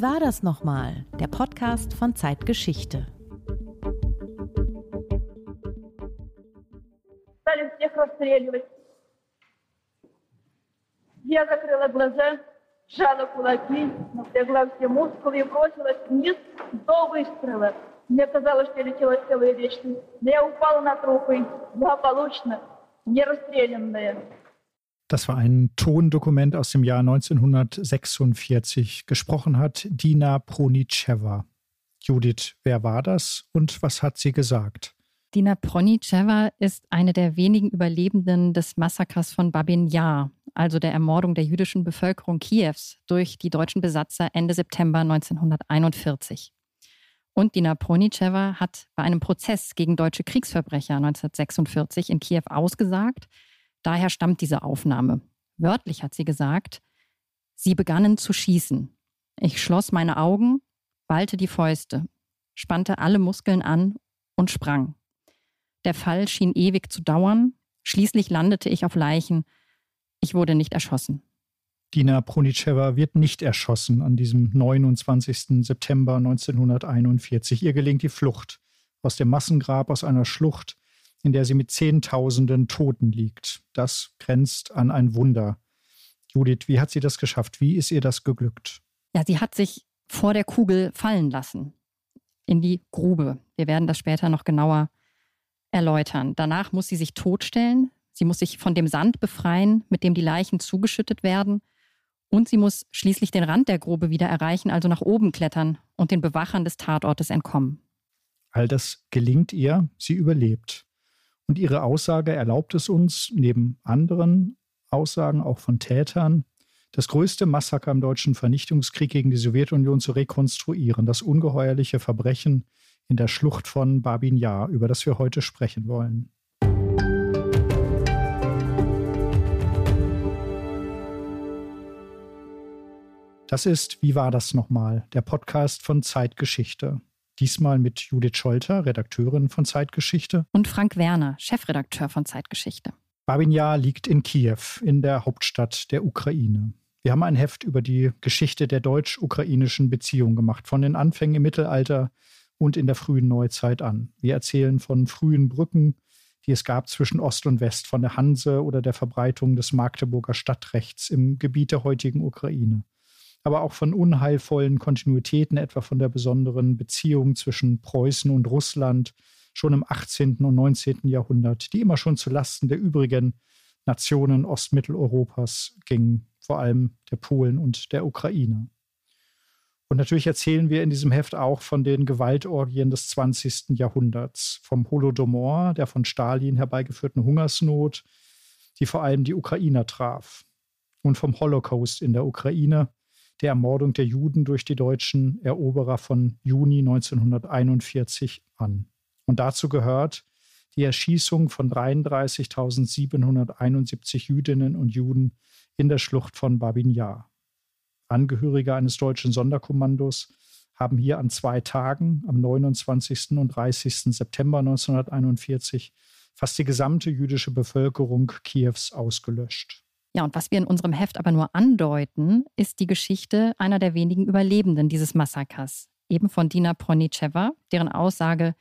Wie war das nochmal? Der Podcast von Zeitgeschichte. Я закрыла глаза, сжала кулаки, напрягла все мускулы и бросилась вниз до выстрела. Мне казалось, что я летела целую вечность. Но я упала на трупы, благополучно, не расстрелянная. Das war ein Tondokument aus dem Jahr 1946. Gesprochen hat Dina Pronicheva. Judith, wer war das und was hat sie gesagt? Dina Pronicheva ist eine der wenigen Überlebenden des Massakers von Babin Yar, also der Ermordung der jüdischen Bevölkerung Kiews durch die deutschen Besatzer Ende September 1941. Und Dina Pronicheva hat bei einem Prozess gegen deutsche Kriegsverbrecher 1946 in Kiew ausgesagt, Daher stammt diese Aufnahme. Wörtlich hat sie gesagt, sie begannen zu schießen. Ich schloss meine Augen, ballte die Fäuste, spannte alle Muskeln an und sprang. Der Fall schien ewig zu dauern, schließlich landete ich auf Leichen. Ich wurde nicht erschossen. Dina Pronicheva wird nicht erschossen an diesem 29. September 1941. Ihr gelingt die Flucht aus dem Massengrab, aus einer Schlucht, in der sie mit Zehntausenden Toten liegt. Das grenzt an ein Wunder. Judith, wie hat sie das geschafft? Wie ist ihr das geglückt? Ja, sie hat sich vor der Kugel fallen lassen in die Grube. Wir werden das später noch genauer erläutern. Danach muss sie sich totstellen. Sie muss sich von dem Sand befreien, mit dem die Leichen zugeschüttet werden. Und sie muss schließlich den Rand der Grube wieder erreichen, also nach oben klettern und den Bewachern des Tatortes entkommen. All das gelingt ihr, sie überlebt. Und ihre Aussage erlaubt es uns, neben anderen Aussagen auch von Tätern, das größte Massaker im deutschen Vernichtungskrieg gegen die Sowjetunion zu rekonstruieren, das ungeheuerliche Verbrechen in der Schlucht von Babin Yar, über das wir heute sprechen wollen. Das ist Wie war das nochmal? Der Podcast von Zeitgeschichte. Diesmal mit Judith Scholter, Redakteurin von Zeitgeschichte. Und Frank Werner, Chefredakteur von Zeitgeschichte. Babin Yar liegt in Kiew, in der Hauptstadt der Ukraine. Wir haben ein Heft über die Geschichte der deutsch-ukrainischen Beziehung gemacht, von den Anfängen im Mittelalter und in der frühen Neuzeit an. Wir erzählen von frühen Brücken, die es gab zwischen Ost und West, von der Hanse oder der Verbreitung des Magdeburger Stadtrechts im Gebiet der heutigen Ukraine aber auch von unheilvollen Kontinuitäten, etwa von der besonderen Beziehung zwischen Preußen und Russland schon im 18. und 19. Jahrhundert, die immer schon zu Lasten der übrigen Nationen Ostmitteleuropas ging, vor allem der Polen und der Ukraine. Und natürlich erzählen wir in diesem Heft auch von den Gewaltorgien des 20. Jahrhunderts, vom Holodomor, der von Stalin herbeigeführten Hungersnot, die vor allem die Ukrainer traf, und vom Holocaust in der Ukraine, der Ermordung der Juden durch die deutschen Eroberer von Juni 1941 an. Und dazu gehört die Erschießung von 33.771 Jüdinnen und Juden in der Schlucht von Babin. Angehörige eines deutschen Sonderkommandos haben hier an zwei Tagen, am 29. und 30. September 1941, fast die gesamte jüdische Bevölkerung Kiews ausgelöscht. Ja, und was wir in unserem Heft aber nur andeuten, ist die Geschichte einer der wenigen Überlebenden dieses Massakers, eben von Dina Pronicheva, deren Aussage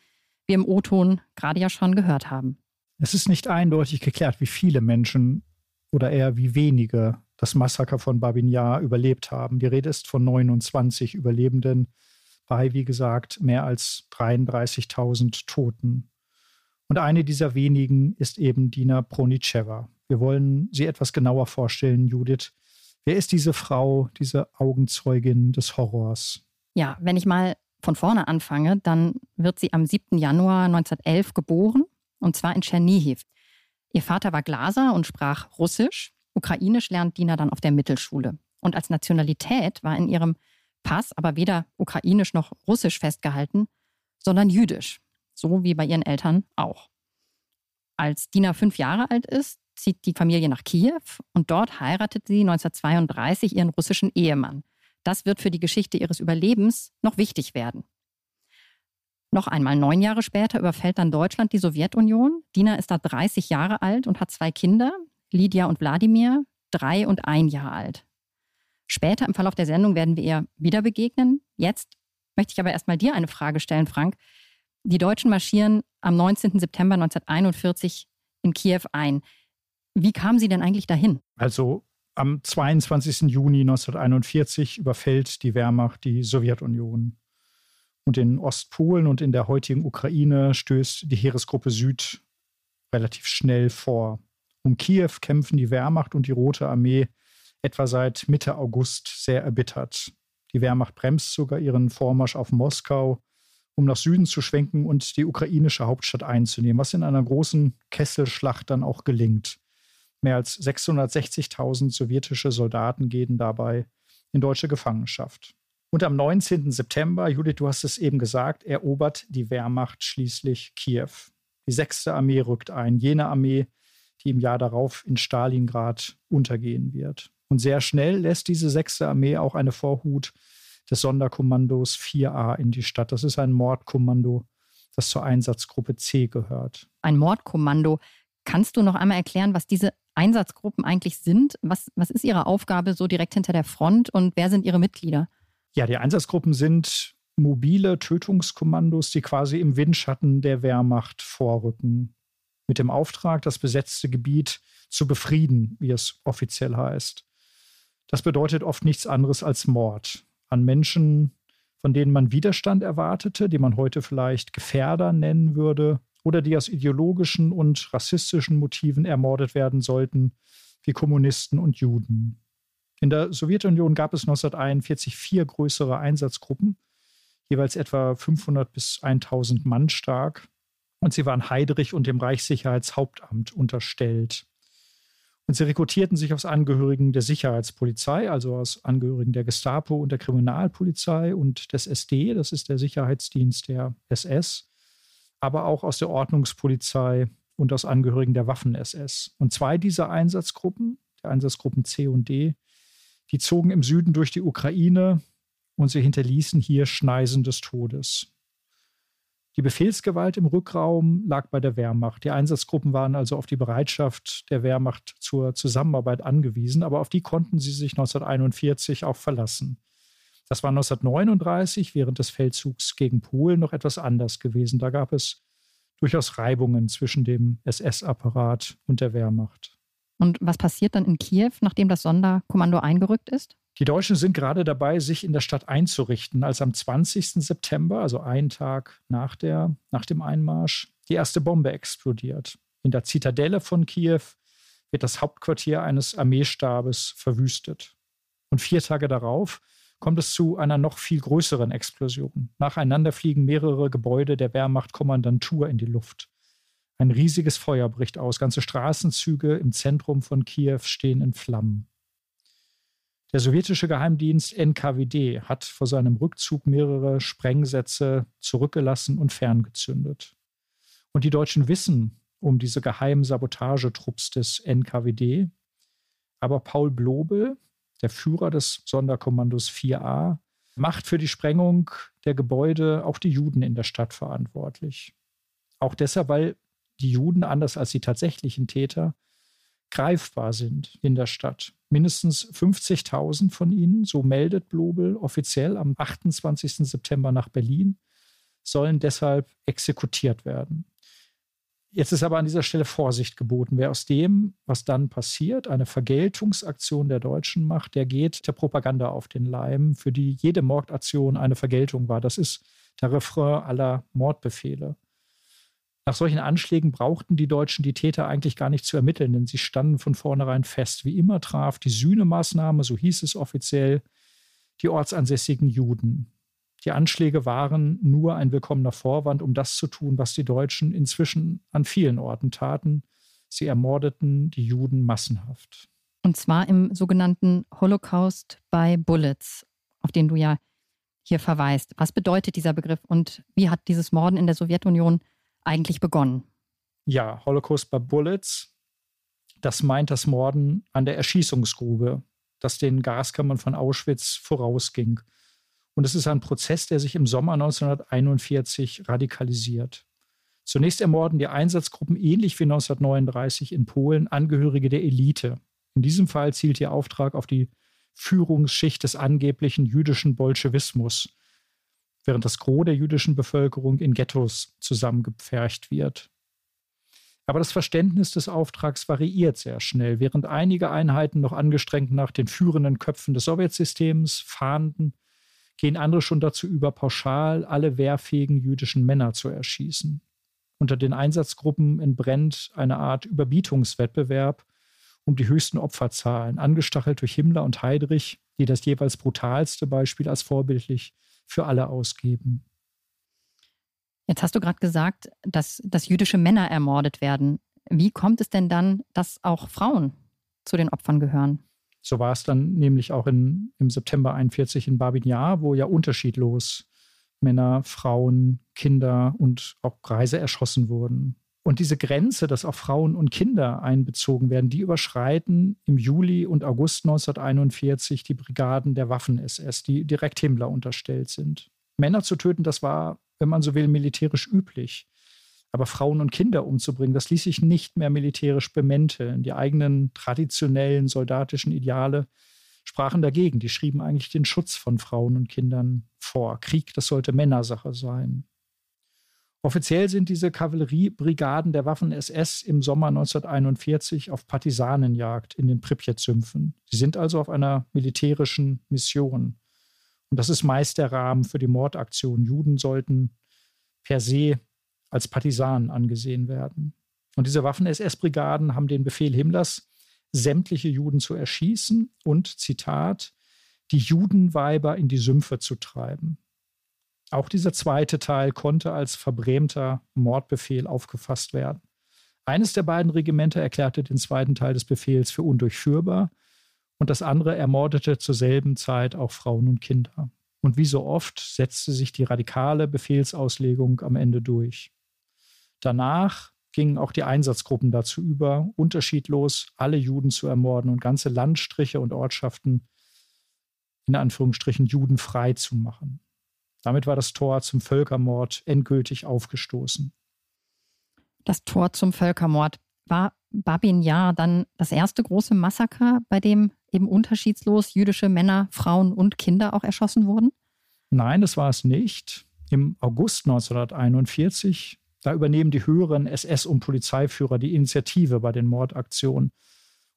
wir im O-Ton gerade ja schon gehört haben. Es ist nicht eindeutig geklärt, wie viele Menschen oder eher wie wenige das Massaker von Babin Yar überlebt haben. Die Rede ist von 29 Überlebenden bei, wie gesagt, mehr als 33.000 Toten. Und eine dieser wenigen ist eben Dina Pronicheva. Wir wollen sie etwas genauer vorstellen, Judith. Wer ist diese Frau, diese Augenzeugin des Horrors? Ja, wenn ich mal von vorne anfange, dann wird sie am 7. Januar 1911 geboren, und zwar in Tschernihiv. Ihr Vater war Glaser und sprach Russisch. Ukrainisch lernt Dina dann auf der Mittelschule. Und als Nationalität war in ihrem Pass aber weder ukrainisch noch russisch festgehalten, sondern jüdisch. So wie bei ihren Eltern auch. Als Dina fünf Jahre alt ist, zieht die Familie nach Kiew und dort heiratet sie 1932 ihren russischen Ehemann. Das wird für die Geschichte ihres Überlebens noch wichtig werden. Noch einmal neun Jahre später überfällt dann Deutschland die Sowjetunion. Dina ist da 30 Jahre alt und hat zwei Kinder, Lydia und Wladimir, drei und ein Jahr alt. Später im Verlauf der Sendung werden wir ihr wieder begegnen. Jetzt möchte ich aber erstmal dir eine Frage stellen, Frank. Die Deutschen marschieren am 19. September 1941 in Kiew ein. Wie kamen sie denn eigentlich dahin? Also am 22. Juni 1941 überfällt die Wehrmacht die Sowjetunion. Und in Ostpolen und in der heutigen Ukraine stößt die Heeresgruppe Süd relativ schnell vor. Um Kiew kämpfen die Wehrmacht und die Rote Armee etwa seit Mitte August sehr erbittert. Die Wehrmacht bremst sogar ihren Vormarsch auf Moskau, um nach Süden zu schwenken und die ukrainische Hauptstadt einzunehmen, was in einer großen Kesselschlacht dann auch gelingt. Mehr als 660.000 sowjetische Soldaten gehen dabei in deutsche Gefangenschaft. Und am 19. September, Judith, du hast es eben gesagt, erobert die Wehrmacht schließlich Kiew. Die sechste Armee rückt ein, jene Armee, die im Jahr darauf in Stalingrad untergehen wird. Und sehr schnell lässt diese sechste Armee auch eine Vorhut des Sonderkommandos 4a in die Stadt. Das ist ein Mordkommando, das zur Einsatzgruppe C gehört. Ein Mordkommando. Kannst du noch einmal erklären, was diese Einsatzgruppen eigentlich sind? Was, was ist ihre Aufgabe so direkt hinter der Front und wer sind ihre Mitglieder? Ja, die Einsatzgruppen sind mobile Tötungskommandos, die quasi im Windschatten der Wehrmacht vorrücken. Mit dem Auftrag, das besetzte Gebiet zu befrieden, wie es offiziell heißt. Das bedeutet oft nichts anderes als Mord an Menschen, von denen man Widerstand erwartete, die man heute vielleicht Gefährder nennen würde, oder die aus ideologischen und rassistischen Motiven ermordet werden sollten, wie Kommunisten und Juden. In der Sowjetunion gab es 1941 vier größere Einsatzgruppen, jeweils etwa 500 bis 1000 Mann stark, und sie waren Heydrich und dem Reichssicherheitshauptamt unterstellt. Und sie rekrutierten sich aus Angehörigen der Sicherheitspolizei, also aus Angehörigen der Gestapo und der Kriminalpolizei und des SD, das ist der Sicherheitsdienst der SS, aber auch aus der Ordnungspolizei und aus Angehörigen der Waffen-SS. Und zwei dieser Einsatzgruppen, der Einsatzgruppen C und D, die zogen im Süden durch die Ukraine und sie hinterließen hier Schneisen des Todes. Die Befehlsgewalt im Rückraum lag bei der Wehrmacht. Die Einsatzgruppen waren also auf die Bereitschaft der Wehrmacht zur Zusammenarbeit angewiesen, aber auf die konnten sie sich 1941 auch verlassen. Das war 1939 während des Feldzugs gegen Polen noch etwas anders gewesen. Da gab es durchaus Reibungen zwischen dem SS-Apparat und der Wehrmacht. Und was passiert dann in Kiew, nachdem das Sonderkommando eingerückt ist? Die Deutschen sind gerade dabei, sich in der Stadt einzurichten, als am 20. September, also einen Tag nach, der, nach dem Einmarsch, die erste Bombe explodiert. In der Zitadelle von Kiew wird das Hauptquartier eines Armeestabes verwüstet. Und vier Tage darauf kommt es zu einer noch viel größeren Explosion. Nacheinander fliegen mehrere Gebäude der Wehrmachtkommandantur in die Luft. Ein riesiges Feuer bricht aus. Ganze Straßenzüge im Zentrum von Kiew stehen in Flammen. Der sowjetische Geheimdienst NKWD hat vor seinem Rückzug mehrere Sprengsätze zurückgelassen und ferngezündet. Und die Deutschen wissen um diese geheimen Sabotagetrupps des NKWD. Aber Paul Blobel, der Führer des Sonderkommandos 4a, macht für die Sprengung der Gebäude auch die Juden in der Stadt verantwortlich. Auch deshalb, weil die Juden, anders als die tatsächlichen Täter, greifbar sind in der Stadt. Mindestens 50.000 von ihnen, so meldet Blobel offiziell am 28. September nach Berlin, sollen deshalb exekutiert werden. Jetzt ist aber an dieser Stelle Vorsicht geboten. Wer aus dem, was dann passiert, eine Vergeltungsaktion der Deutschen macht, der geht der Propaganda auf den Leim, für die jede Mordaktion eine Vergeltung war. Das ist der Refrain aller Mordbefehle. Nach solchen Anschlägen brauchten die Deutschen die Täter eigentlich gar nicht zu ermitteln, denn sie standen von vornherein fest. Wie immer traf die Sühnemaßnahme, so hieß es offiziell, die ortsansässigen Juden. Die Anschläge waren nur ein willkommener Vorwand, um das zu tun, was die Deutschen inzwischen an vielen Orten taten. Sie ermordeten die Juden massenhaft. Und zwar im sogenannten Holocaust by Bullets, auf den du ja hier verweist. Was bedeutet dieser Begriff und wie hat dieses Morden in der Sowjetunion eigentlich begonnen? Ja, Holocaust by Bullets, das meint das Morden an der Erschießungsgrube, das den Gaskammern von Auschwitz vorausging. Und es ist ein Prozess, der sich im Sommer 1941 radikalisiert. Zunächst ermorden die Einsatzgruppen ähnlich wie 1939 in Polen Angehörige der Elite. In diesem Fall zielt ihr Auftrag auf die Führungsschicht des angeblichen jüdischen Bolschewismus, während das Gros der jüdischen Bevölkerung in Ghettos zusammengepfercht wird. Aber das Verständnis des Auftrags variiert sehr schnell. Während einige Einheiten noch angestrengt nach den führenden Köpfen des Sowjetsystems fahnden, gehen andere schon dazu über, pauschal alle wehrfähigen jüdischen Männer zu erschießen. Unter den Einsatzgruppen entbrennt eine Art Überbietungswettbewerb um die höchsten Opferzahlen, angestachelt durch Himmler und Heydrich, die das jeweils brutalste Beispiel als vorbildlich für alle ausgeben. Jetzt hast du gerade gesagt, dass, dass jüdische Männer ermordet werden. Wie kommt es denn dann, dass auch Frauen zu den Opfern gehören? So war es dann nämlich auch in, im September 41 in Babin Yar, wo ja unterschiedlos Männer, Frauen, Kinder und auch Greise erschossen wurden. Und diese Grenze, dass auch Frauen und Kinder einbezogen werden, die überschreiten im Juli und August 1941 die Brigaden der Waffen-SS, die direkt Himmler unterstellt sind. Männer zu töten, das war, wenn man so will, militärisch üblich. Aber Frauen und Kinder umzubringen, das ließ sich nicht mehr militärisch bemänteln. Die eigenen traditionellen soldatischen Ideale sprachen dagegen. Die schrieben eigentlich den Schutz von Frauen und Kindern vor. Krieg, das sollte Männersache sein. Offiziell sind diese Kavalleriebrigaden der Waffen-SS im Sommer 1941 auf Partisanenjagd in den Pripyat-Sümpfen. Sie sind also auf einer militärischen Mission. Und das ist meist der Rahmen für die Mordaktion. Juden sollten per se als Partisanen angesehen werden. Und diese Waffen-SS-Brigaden haben den Befehl Himmlers, sämtliche Juden zu erschießen und, Zitat, die Judenweiber in die Sümpfe zu treiben. Auch dieser zweite Teil konnte als verbrämter Mordbefehl aufgefasst werden. Eines der beiden Regimenter erklärte den zweiten Teil des Befehls für undurchführbar und das andere ermordete zur selben Zeit auch Frauen und Kinder. Und wie so oft setzte sich die radikale Befehlsauslegung am Ende durch. Danach gingen auch die Einsatzgruppen dazu über, unterschiedlos alle Juden zu ermorden und ganze Landstriche und Ortschaften in Anführungsstrichen judenfrei zu machen. Damit war das Tor zum Völkermord endgültig aufgestoßen. Das Tor zum Völkermord. War Babin Yar dann das erste große Massaker, bei dem eben unterschiedslos jüdische Männer, Frauen und Kinder auch erschossen wurden? Nein, das war es nicht. Im August 1941, da übernehmen die höheren SS- und Polizeiführer die Initiative bei den Mordaktionen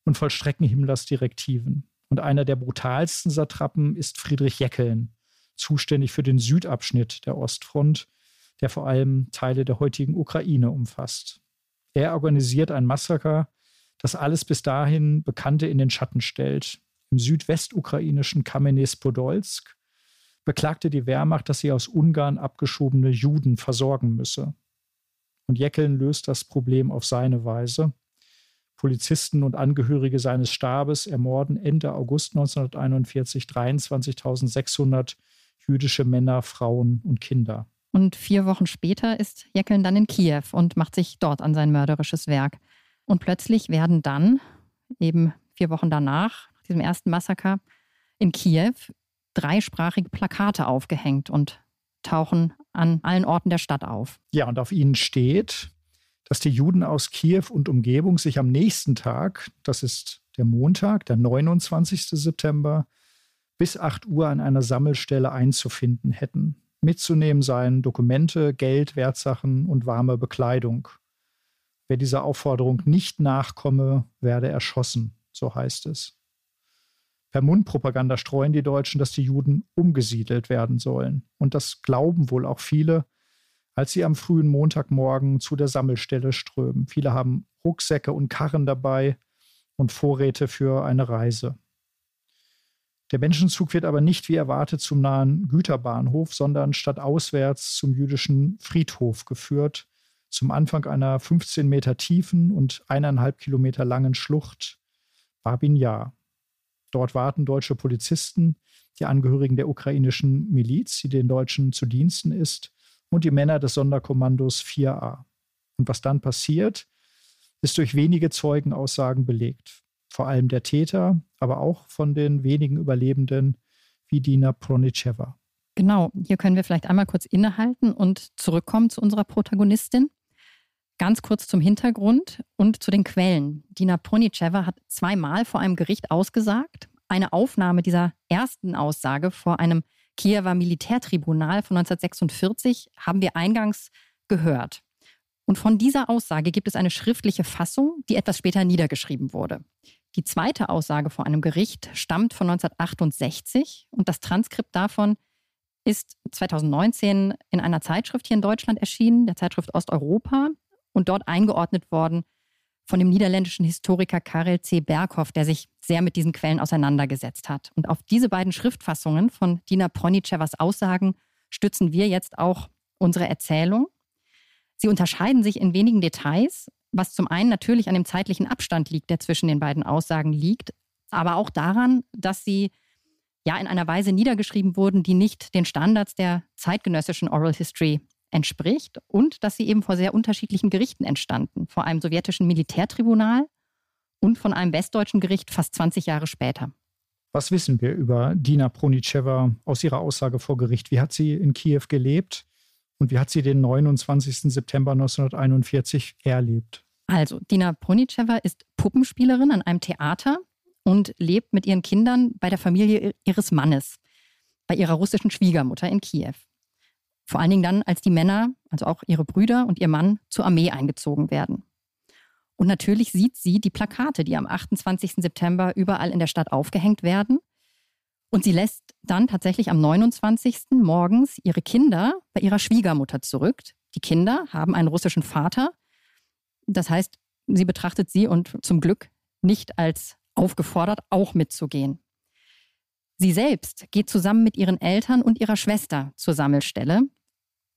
und vollstrecken Himmlers Direktiven. Und einer der brutalsten Satrapen ist Friedrich Jeckeln, zuständig für den Südabschnitt der Ostfront, der vor allem Teile der heutigen Ukraine umfasst. Er organisiert ein Massaker, das alles bis dahin Bekannte in den Schatten stellt. Im südwestukrainischen Kamenes-Podolsk beklagte die Wehrmacht, dass sie aus Ungarn abgeschobene Juden versorgen müsse. Und Jeckeln löst das Problem auf seine Weise. Polizisten und Angehörige seines Stabes ermorden Ende August 1941 23.600 jüdische Männer, Frauen und Kinder. Und vier Wochen später ist Jeckeln dann in Kiew und macht sich dort an sein mörderisches Werk. Und plötzlich werden dann, eben vier Wochen danach, nach diesem ersten Massaker, in Kiew dreisprachige Plakate aufgehängt und tauchen an allen Orten der Stadt auf. Ja, und auf ihnen steht, dass die Juden aus Kiew und Umgebung sich am nächsten Tag, das ist der Montag, der 29. September, bis 8 Uhr an einer Sammelstelle einzufinden hätten. Mitzunehmen seien Dokumente, Geld, Wertsachen und warme Bekleidung. Wer dieser Aufforderung nicht nachkomme, werde erschossen, so heißt es. Per Mundpropaganda streuen die Deutschen, dass die Juden umgesiedelt werden sollen. Und das glauben wohl auch viele, als sie am frühen Montagmorgen zu der Sammelstelle strömen. Viele haben Rucksäcke und Karren dabei und Vorräte für eine Reise. Der Menschenzug wird aber nicht wie erwartet zum nahen Güterbahnhof, sondern statt auswärts zum jüdischen Friedhof geführt, zum Anfang einer 15 Meter tiefen und eineinhalb Kilometer langen Schlucht Babin Yar. Dort warten deutsche Polizisten, die Angehörigen der ukrainischen Miliz, die den Deutschen zu Diensten ist, und die Männer des Sonderkommandos 4a. Und was dann passiert, ist durch wenige Zeugenaussagen belegt vor allem der Täter, aber auch von den wenigen Überlebenden wie Dina Pronicheva. Genau, hier können wir vielleicht einmal kurz innehalten und zurückkommen zu unserer Protagonistin. Ganz kurz zum Hintergrund und zu den Quellen. Dina Pronicheva hat zweimal vor einem Gericht ausgesagt. Eine Aufnahme dieser ersten Aussage vor einem Kiewer Militärtribunal von 1946 haben wir eingangs gehört. Und von dieser Aussage gibt es eine schriftliche Fassung, die etwas später niedergeschrieben wurde. Die zweite Aussage vor einem Gericht stammt von 1968 und das Transkript davon ist 2019 in einer Zeitschrift hier in Deutschland erschienen, der Zeitschrift Osteuropa, und dort eingeordnet worden von dem niederländischen Historiker Karel C. Berghoff, der sich sehr mit diesen Quellen auseinandergesetzt hat. Und auf diese beiden Schriftfassungen von Dina Pronichevas Aussagen stützen wir jetzt auch unsere Erzählung. Sie unterscheiden sich in wenigen Details, was zum einen natürlich an dem zeitlichen Abstand liegt, der zwischen den beiden Aussagen liegt, aber auch daran, dass sie ja in einer Weise niedergeschrieben wurden, die nicht den Standards der zeitgenössischen Oral History entspricht und dass sie eben vor sehr unterschiedlichen Gerichten entstanden, vor einem sowjetischen Militärtribunal und von einem westdeutschen Gericht fast 20 Jahre später. Was wissen wir über Dina Pronicheva aus ihrer Aussage vor Gericht? Wie hat sie in Kiew gelebt und wie hat sie den 29. September 1941 erlebt? Also, Dina Pronicheva ist Puppenspielerin an einem Theater und lebt mit ihren Kindern bei der Familie ihres Mannes, bei ihrer russischen Schwiegermutter in Kiew. Vor allen Dingen dann, als die Männer, also auch ihre Brüder und ihr Mann, zur Armee eingezogen werden. Und natürlich sieht sie die Plakate, die am 28. September überall in der Stadt aufgehängt werden. Und sie lässt dann tatsächlich am 29. morgens ihre Kinder bei ihrer Schwiegermutter zurück. Die Kinder haben einen russischen Vater. Das heißt, sie betrachtet sie und zum Glück nicht als aufgefordert, auch mitzugehen. Sie selbst geht zusammen mit ihren Eltern und ihrer Schwester zur Sammelstelle,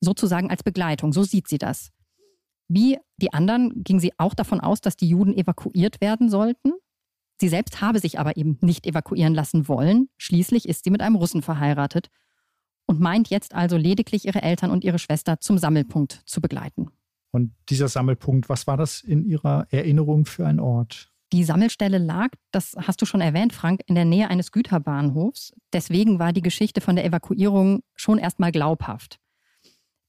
sozusagen als Begleitung, so sieht sie das. Wie die anderen ging sie auch davon aus, dass die Juden evakuiert werden sollten. Sie selbst habe sich aber eben nicht evakuieren lassen wollen. Schließlich ist sie mit einem Russen verheiratet und meint jetzt also lediglich ihre Eltern und ihre Schwester zum Sammelpunkt zu begleiten. Und dieser Sammelpunkt, was war das in Ihrer Erinnerung für ein Ort? Die Sammelstelle lag, das hast du schon erwähnt, Frank, in der Nähe eines Güterbahnhofs. Deswegen war die Geschichte von der Evakuierung schon erstmal glaubhaft.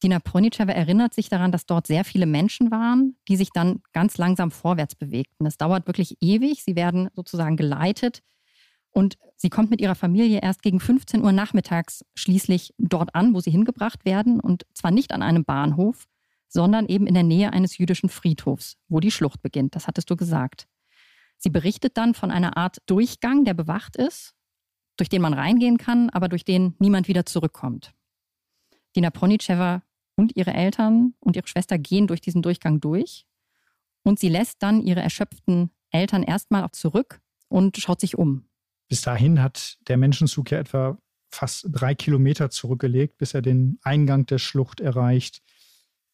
Dina Pronicheva erinnert sich daran, dass dort sehr viele Menschen waren, die sich dann ganz langsam vorwärts bewegten. Es dauert wirklich ewig. Sie werden sozusagen geleitet. Und sie kommt mit ihrer Familie erst gegen 15 Uhr nachmittags schließlich dort an, wo sie hingebracht werden. Und zwar nicht an einem Bahnhof, sondern eben in der Nähe eines jüdischen Friedhofs, wo die Schlucht beginnt. Das hattest du gesagt. Sie berichtet dann von einer Art Durchgang, der bewacht ist, durch den man reingehen kann, aber durch den niemand wieder zurückkommt. Dina Pronicheva und ihre Eltern und ihre Schwester gehen durch diesen Durchgang durch und sie lässt dann ihre erschöpften Eltern erstmal auch zurück und schaut sich um. Bis dahin hat der Menschenzug ja etwa fast drei Kilometer zurückgelegt, bis er den Eingang der Schlucht erreicht.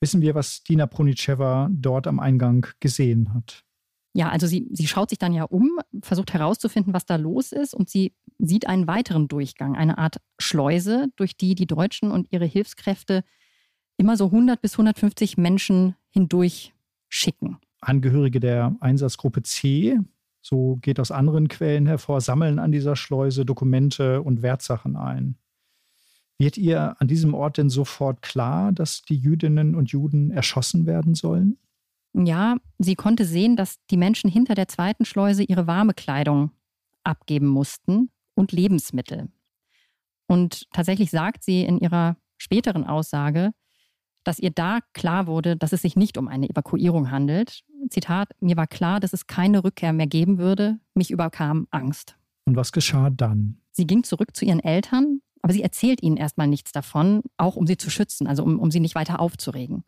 Wissen wir, was Dina Pronicheva dort am Eingang gesehen hat? Ja, also sie, sie schaut sich dann ja um, versucht herauszufinden, was da los ist und sie sieht einen weiteren Durchgang, eine Art Schleuse, durch die die Deutschen und ihre Hilfskräfte immer so 100 bis 150 Menschen hindurch schicken. Angehörige der Einsatzgruppe C, so geht aus anderen Quellen hervor, sammeln an dieser Schleuse Dokumente und Wertsachen ein. Wird ihr an diesem Ort denn sofort klar, dass die Jüdinnen und Juden erschossen werden sollen? Ja, sie konnte sehen, dass die Menschen hinter der zweiten Schleuse ihre warme Kleidung abgeben mussten und Lebensmittel. Und tatsächlich sagt sie in ihrer späteren Aussage, dass ihr da klar wurde, dass es sich nicht um eine Evakuierung handelt. Zitat, mir war klar, dass es keine Rückkehr mehr geben würde. Mich überkam Angst. Und was geschah dann? Sie ging zurück zu ihren Eltern, aber sie erzählt ihnen erstmal nichts davon, auch um sie zu schützen, also um, um sie nicht weiter aufzuregen.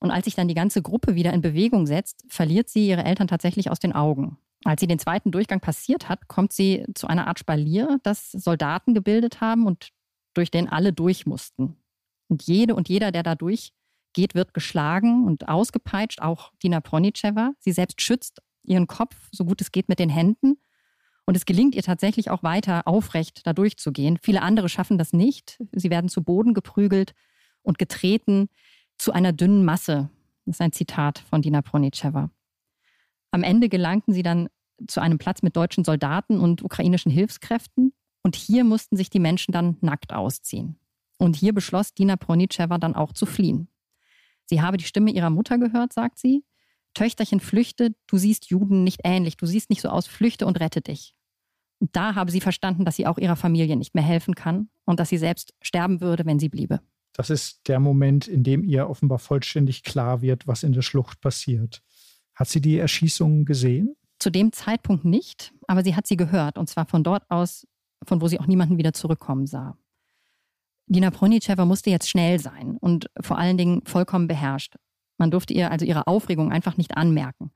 Und als sich dann die ganze Gruppe wieder in Bewegung setzt, verliert sie ihre Eltern tatsächlich aus den Augen. Als sie den zweiten Durchgang passiert hat, kommt sie zu einer Art Spalier, das Soldaten gebildet haben und durch den alle durch mussten. Und jede und jeder, der da durchgeht, wird geschlagen und ausgepeitscht, auch Dina Pronicheva. Sie selbst schützt ihren Kopf, so gut es geht, mit den Händen. Und es gelingt ihr tatsächlich auch weiter aufrecht da durchzugehen. Viele andere schaffen das nicht. Sie werden zu Boden geprügelt und getreten zu einer dünnen Masse. Das ist ein Zitat von Dina Pronicheva. Am Ende gelangten sie dann zu einem Platz mit deutschen Soldaten und ukrainischen Hilfskräften. Und hier mussten sich die Menschen dann nackt ausziehen. Und hier beschloss Dina Pronicheva dann auch zu fliehen. Sie habe die Stimme ihrer Mutter gehört, sagt sie. Töchterchen, flüchte, du siehst Juden nicht ähnlich, du siehst nicht so aus, flüchte und rette dich. Da habe sie verstanden, dass sie auch ihrer Familie nicht mehr helfen kann und dass sie selbst sterben würde, wenn sie bliebe. Das ist der Moment, in dem ihr offenbar vollständig klar wird, was in der Schlucht passiert. Hat sie die Erschießungen gesehen? Zu dem Zeitpunkt nicht, aber sie hat sie gehört und zwar von dort aus, von wo sie auch niemanden wieder zurückkommen sah. Dina Pronitschewa musste jetzt schnell sein und vor allen Dingen vollkommen beherrscht. Man durfte ihr also ihre Aufregung einfach nicht anmerken.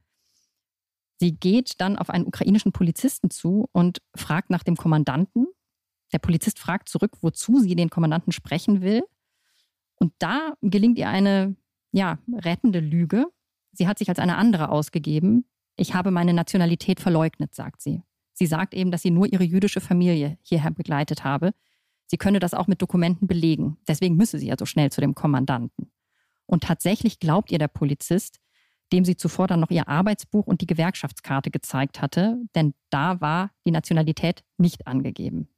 Sie geht dann auf einen ukrainischen Polizisten zu und fragt nach dem Kommandanten. Der Polizist fragt zurück, wozu sie den Kommandanten sprechen will. Und da gelingt ihr eine, ja, rettende Lüge. Sie hat sich als eine andere ausgegeben. Ich habe meine Nationalität verleugnet, sagt sie. Sie sagt eben, dass sie nur ihre jüdische Familie hierher begleitet habe. Sie könne das auch mit Dokumenten belegen. Deswegen müsse sie ja so schnell zu dem Kommandanten. Und tatsächlich glaubt ihr der Polizist, dem sie zuvor dann noch ihr Arbeitsbuch und die Gewerkschaftskarte gezeigt hatte, denn da war die Nationalität nicht angegeben.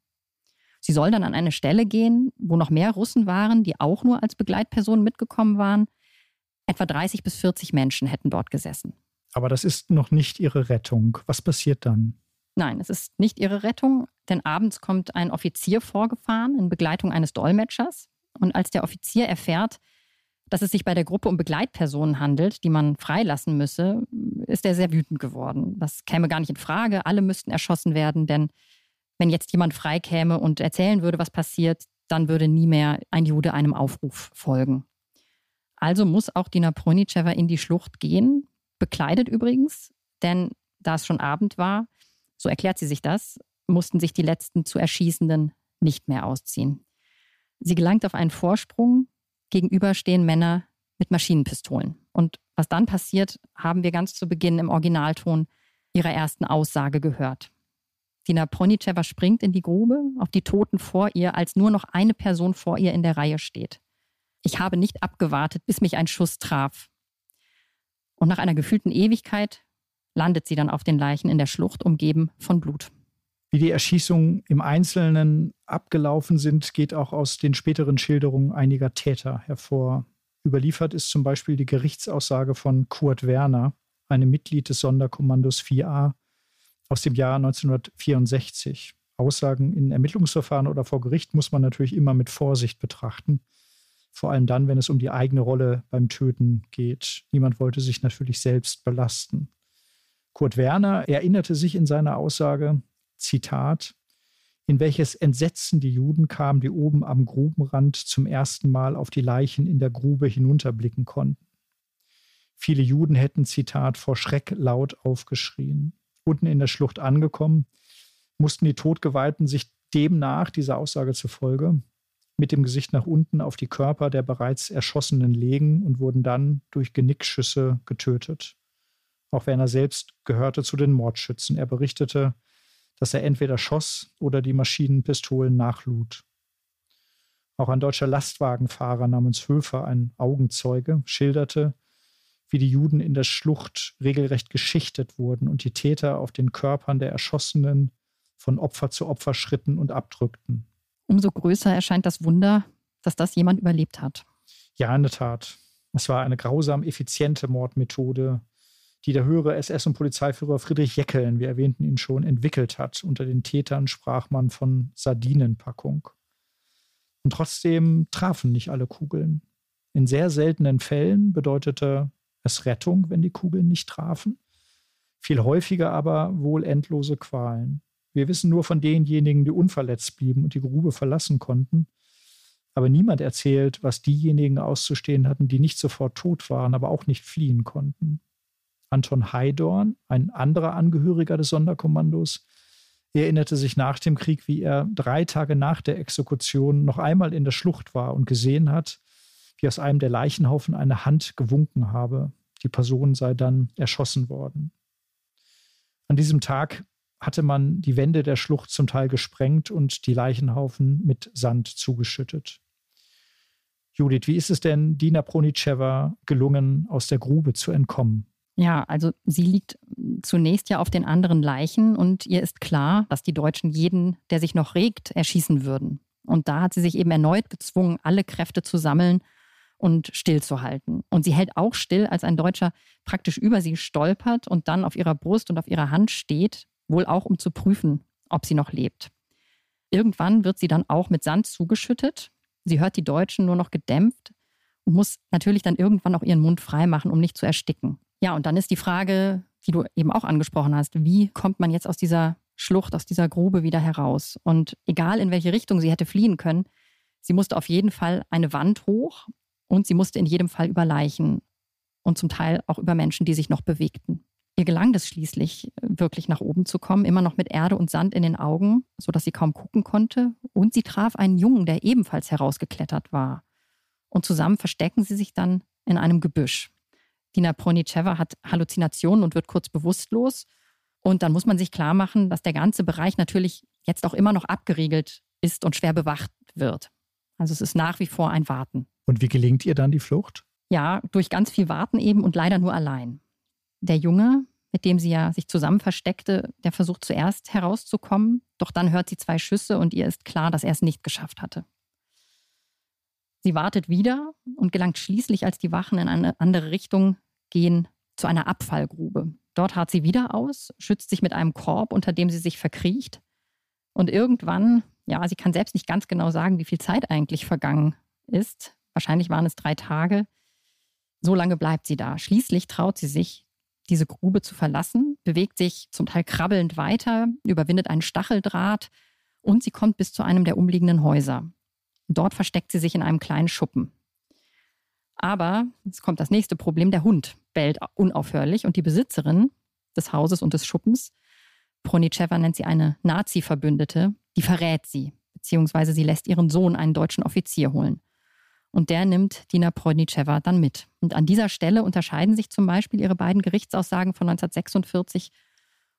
Sie soll dann an eine Stelle gehen, wo noch mehr Russen waren, die auch nur als Begleitpersonen mitgekommen waren. Etwa 30 bis 40 Menschen hätten dort gesessen. Aber das ist noch nicht ihre Rettung. Was passiert dann? Nein, es ist nicht ihre Rettung, denn abends kommt ein Offizier vorgefahren in Begleitung eines Dolmetschers. Und als der Offizier erfährt, dass es sich bei der Gruppe um Begleitpersonen handelt, die man freilassen müsse, ist er sehr wütend geworden. Das käme gar nicht in Frage. Alle müssten erschossen werden, denn wenn jetzt jemand freikäme und erzählen würde, was passiert, dann würde nie mehr ein Jude einem Aufruf folgen. Also muss auch Dina Pronicewa in die Schlucht gehen, bekleidet übrigens, denn da es schon Abend war, so erklärt sie sich das, mussten sich die letzten zu Erschießenden nicht mehr ausziehen. Sie gelangt auf einen Vorsprung, gegenüber stehen Männer mit Maschinenpistolen. Und was dann passiert, haben wir ganz zu Beginn im Originalton ihrer ersten Aussage gehört. Dina Ponicewa springt in die Grube auf die Toten vor ihr, als nur noch eine Person vor ihr in der Reihe steht. Ich habe nicht abgewartet, bis mich ein Schuss traf. Und nach einer gefühlten Ewigkeit landet sie dann auf den Leichen in der Schlucht, umgeben von Blut. Wie die Erschießungen im Einzelnen abgelaufen sind, geht auch aus den späteren Schilderungen einiger Täter hervor. Überliefert ist zum Beispiel die Gerichtsaussage von Kurt Werner, einem Mitglied des Sonderkommandos 4a aus dem Jahr 1964. Aussagen in Ermittlungsverfahren oder vor Gericht muss man natürlich immer mit Vorsicht betrachten. Vor allem dann, wenn es um die eigene Rolle beim Töten geht. Niemand wollte sich natürlich selbst belasten. Kurt Werner erinnerte sich in seiner Aussage, Zitat, in welches Entsetzen die Juden kamen, die oben am Grubenrand zum ersten Mal auf die Leichen in der Grube hinunterblicken konnten. Viele Juden hätten, Zitat, vor Schreck laut aufgeschrien. Unten in der Schlucht angekommen, mussten die Todgeweihten sich demnach, dieser Aussage zufolge, mit dem Gesicht nach unten auf die Körper der bereits Erschossenen legen und wurden dann durch Genickschüsse getötet. Auch Werner selbst gehörte zu den Mordschützen. Er berichtete, dass er entweder schoss oder die Maschinenpistolen nachlud. Auch ein deutscher Lastwagenfahrer namens Höfer, ein Augenzeuge, schilderte, wie die Juden in der Schlucht regelrecht geschichtet wurden und die Täter auf den Körpern der Erschossenen von Opfer zu Opfer schritten und abdrückten. Umso größer erscheint das Wunder, dass das jemand überlebt hat. Ja, in der Tat. Es war eine grausam effiziente Mordmethode, die der höhere SS- und Polizeiführer Friedrich Jeckeln, wir erwähnten ihn schon, entwickelt hat. Unter den Tätern sprach man von Sardinenpackung. Und trotzdem trafen nicht alle Kugeln. In sehr seltenen Fällen bedeutete es Rettung, wenn die Kugeln nicht trafen. Viel häufiger aber wohl endlose Qualen. Wir wissen nur von denjenigen, die unverletzt blieben und die Grube verlassen konnten. Aber niemand erzählt, was diejenigen auszustehen hatten, die nicht sofort tot waren, aber auch nicht fliehen konnten. Anton Heidorn, ein anderer Angehöriger des Sonderkommandos, erinnerte sich nach dem Krieg, wie er drei Tage nach der Exekution noch einmal in der Schlucht war und gesehen hat, wie aus einem der Leichenhaufen eine Hand gewunken habe. Die Person sei dann erschossen worden. An diesem Tag hatte man die Wände der Schlucht zum Teil gesprengt und die Leichenhaufen mit Sand zugeschüttet. Judith, wie ist es denn Dina Pronitschewa gelungen, aus der Grube zu entkommen? Ja, also sie liegt zunächst ja auf den anderen Leichen und ihr ist klar, dass die Deutschen jeden, der sich noch regt, erschießen würden. Und da hat sie sich eben erneut gezwungen, alle Kräfte zu sammeln und stillzuhalten. Und sie hält auch still, als ein Deutscher praktisch über sie stolpert und dann auf ihrer Brust und auf ihrer Hand steht, wohl auch um zu prüfen, ob sie noch lebt. Irgendwann wird sie dann auch mit Sand zugeschüttet. Sie hört die Deutschen nur noch gedämpft und muss natürlich dann irgendwann auch ihren Mund freimachen, um nicht zu ersticken. Ja, und dann ist die Frage, die du eben auch angesprochen hast, wie kommt man jetzt aus dieser Schlucht, aus dieser Grube wieder heraus? Und egal in welche Richtung sie hätte fliehen können, sie musste auf jeden Fall eine Wand hoch und sie musste in jedem Fall über Leichen und zum Teil auch über Menschen, die sich noch bewegten. Ihr gelang es schließlich, wirklich nach oben zu kommen, immer noch mit Erde und Sand in den Augen, sodass sie kaum gucken konnte. Und sie traf einen Jungen, der ebenfalls herausgeklettert war. Und zusammen verstecken sie sich dann in einem Gebüsch. Dina Pronicheva hat Halluzinationen und wird kurz bewusstlos. Und dann muss man sich klar machen, dass der ganze Bereich natürlich jetzt auch immer noch abgeriegelt ist und schwer bewacht wird. Also es ist nach wie vor ein Warten. Und wie gelingt ihr dann die Flucht? Ja, durch ganz viel Warten eben und leider nur allein. Der Junge, mit dem sie ja sich zusammen versteckte, der versucht zuerst herauszukommen, doch dann hört sie zwei Schüsse und ihr ist klar, dass er es nicht geschafft hatte. Sie wartet wieder und gelangt schließlich, als die Wachen in eine andere Richtung gehen, zu einer Abfallgrube. Dort hart sie wieder aus, schützt sich mit einem Korb, unter dem sie sich verkriecht. Und irgendwann, ja, sie kann selbst nicht ganz genau sagen, wie viel Zeit eigentlich vergangen ist, Wahrscheinlich waren es drei Tage. So lange bleibt sie da. Schließlich traut sie sich, diese Grube zu verlassen, bewegt sich zum Teil krabbelnd weiter, überwindet einen Stacheldraht und sie kommt bis zu einem der umliegenden Häuser. Dort versteckt sie sich in einem kleinen Schuppen. Aber jetzt kommt das nächste Problem. Der Hund bellt unaufhörlich und die Besitzerin des Hauses und des Schuppens, Pronicheva nennt sie eine Nazi-Verbündete, die verrät sie, beziehungsweise sie lässt ihren Sohn einen deutschen Offizier holen. Und der nimmt Dina Proynicheva dann mit. Und an dieser Stelle unterscheiden sich zum Beispiel ihre beiden Gerichtsaussagen von 1946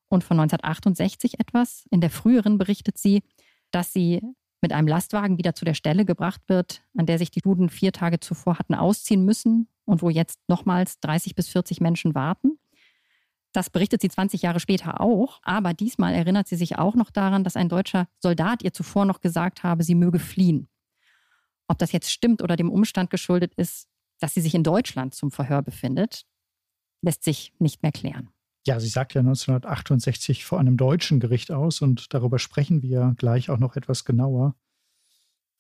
und von 1968 etwas. In der früheren berichtet sie, dass sie mit einem Lastwagen wieder zu der Stelle gebracht wird, an der sich die Juden vier Tage zuvor hatten ausziehen müssen und wo jetzt nochmals 30 bis 40 Menschen warten. Das berichtet sie 20 Jahre später auch, aber diesmal erinnert sie sich auch noch daran, dass ein deutscher Soldat ihr zuvor noch gesagt habe, sie möge fliehen. Ob das jetzt stimmt oder dem Umstand geschuldet ist, dass sie sich in Deutschland zum Verhör befindet, lässt sich nicht mehr klären. Ja, sie sagt ja 1968 vor einem deutschen Gericht aus und darüber sprechen wir gleich auch noch etwas genauer.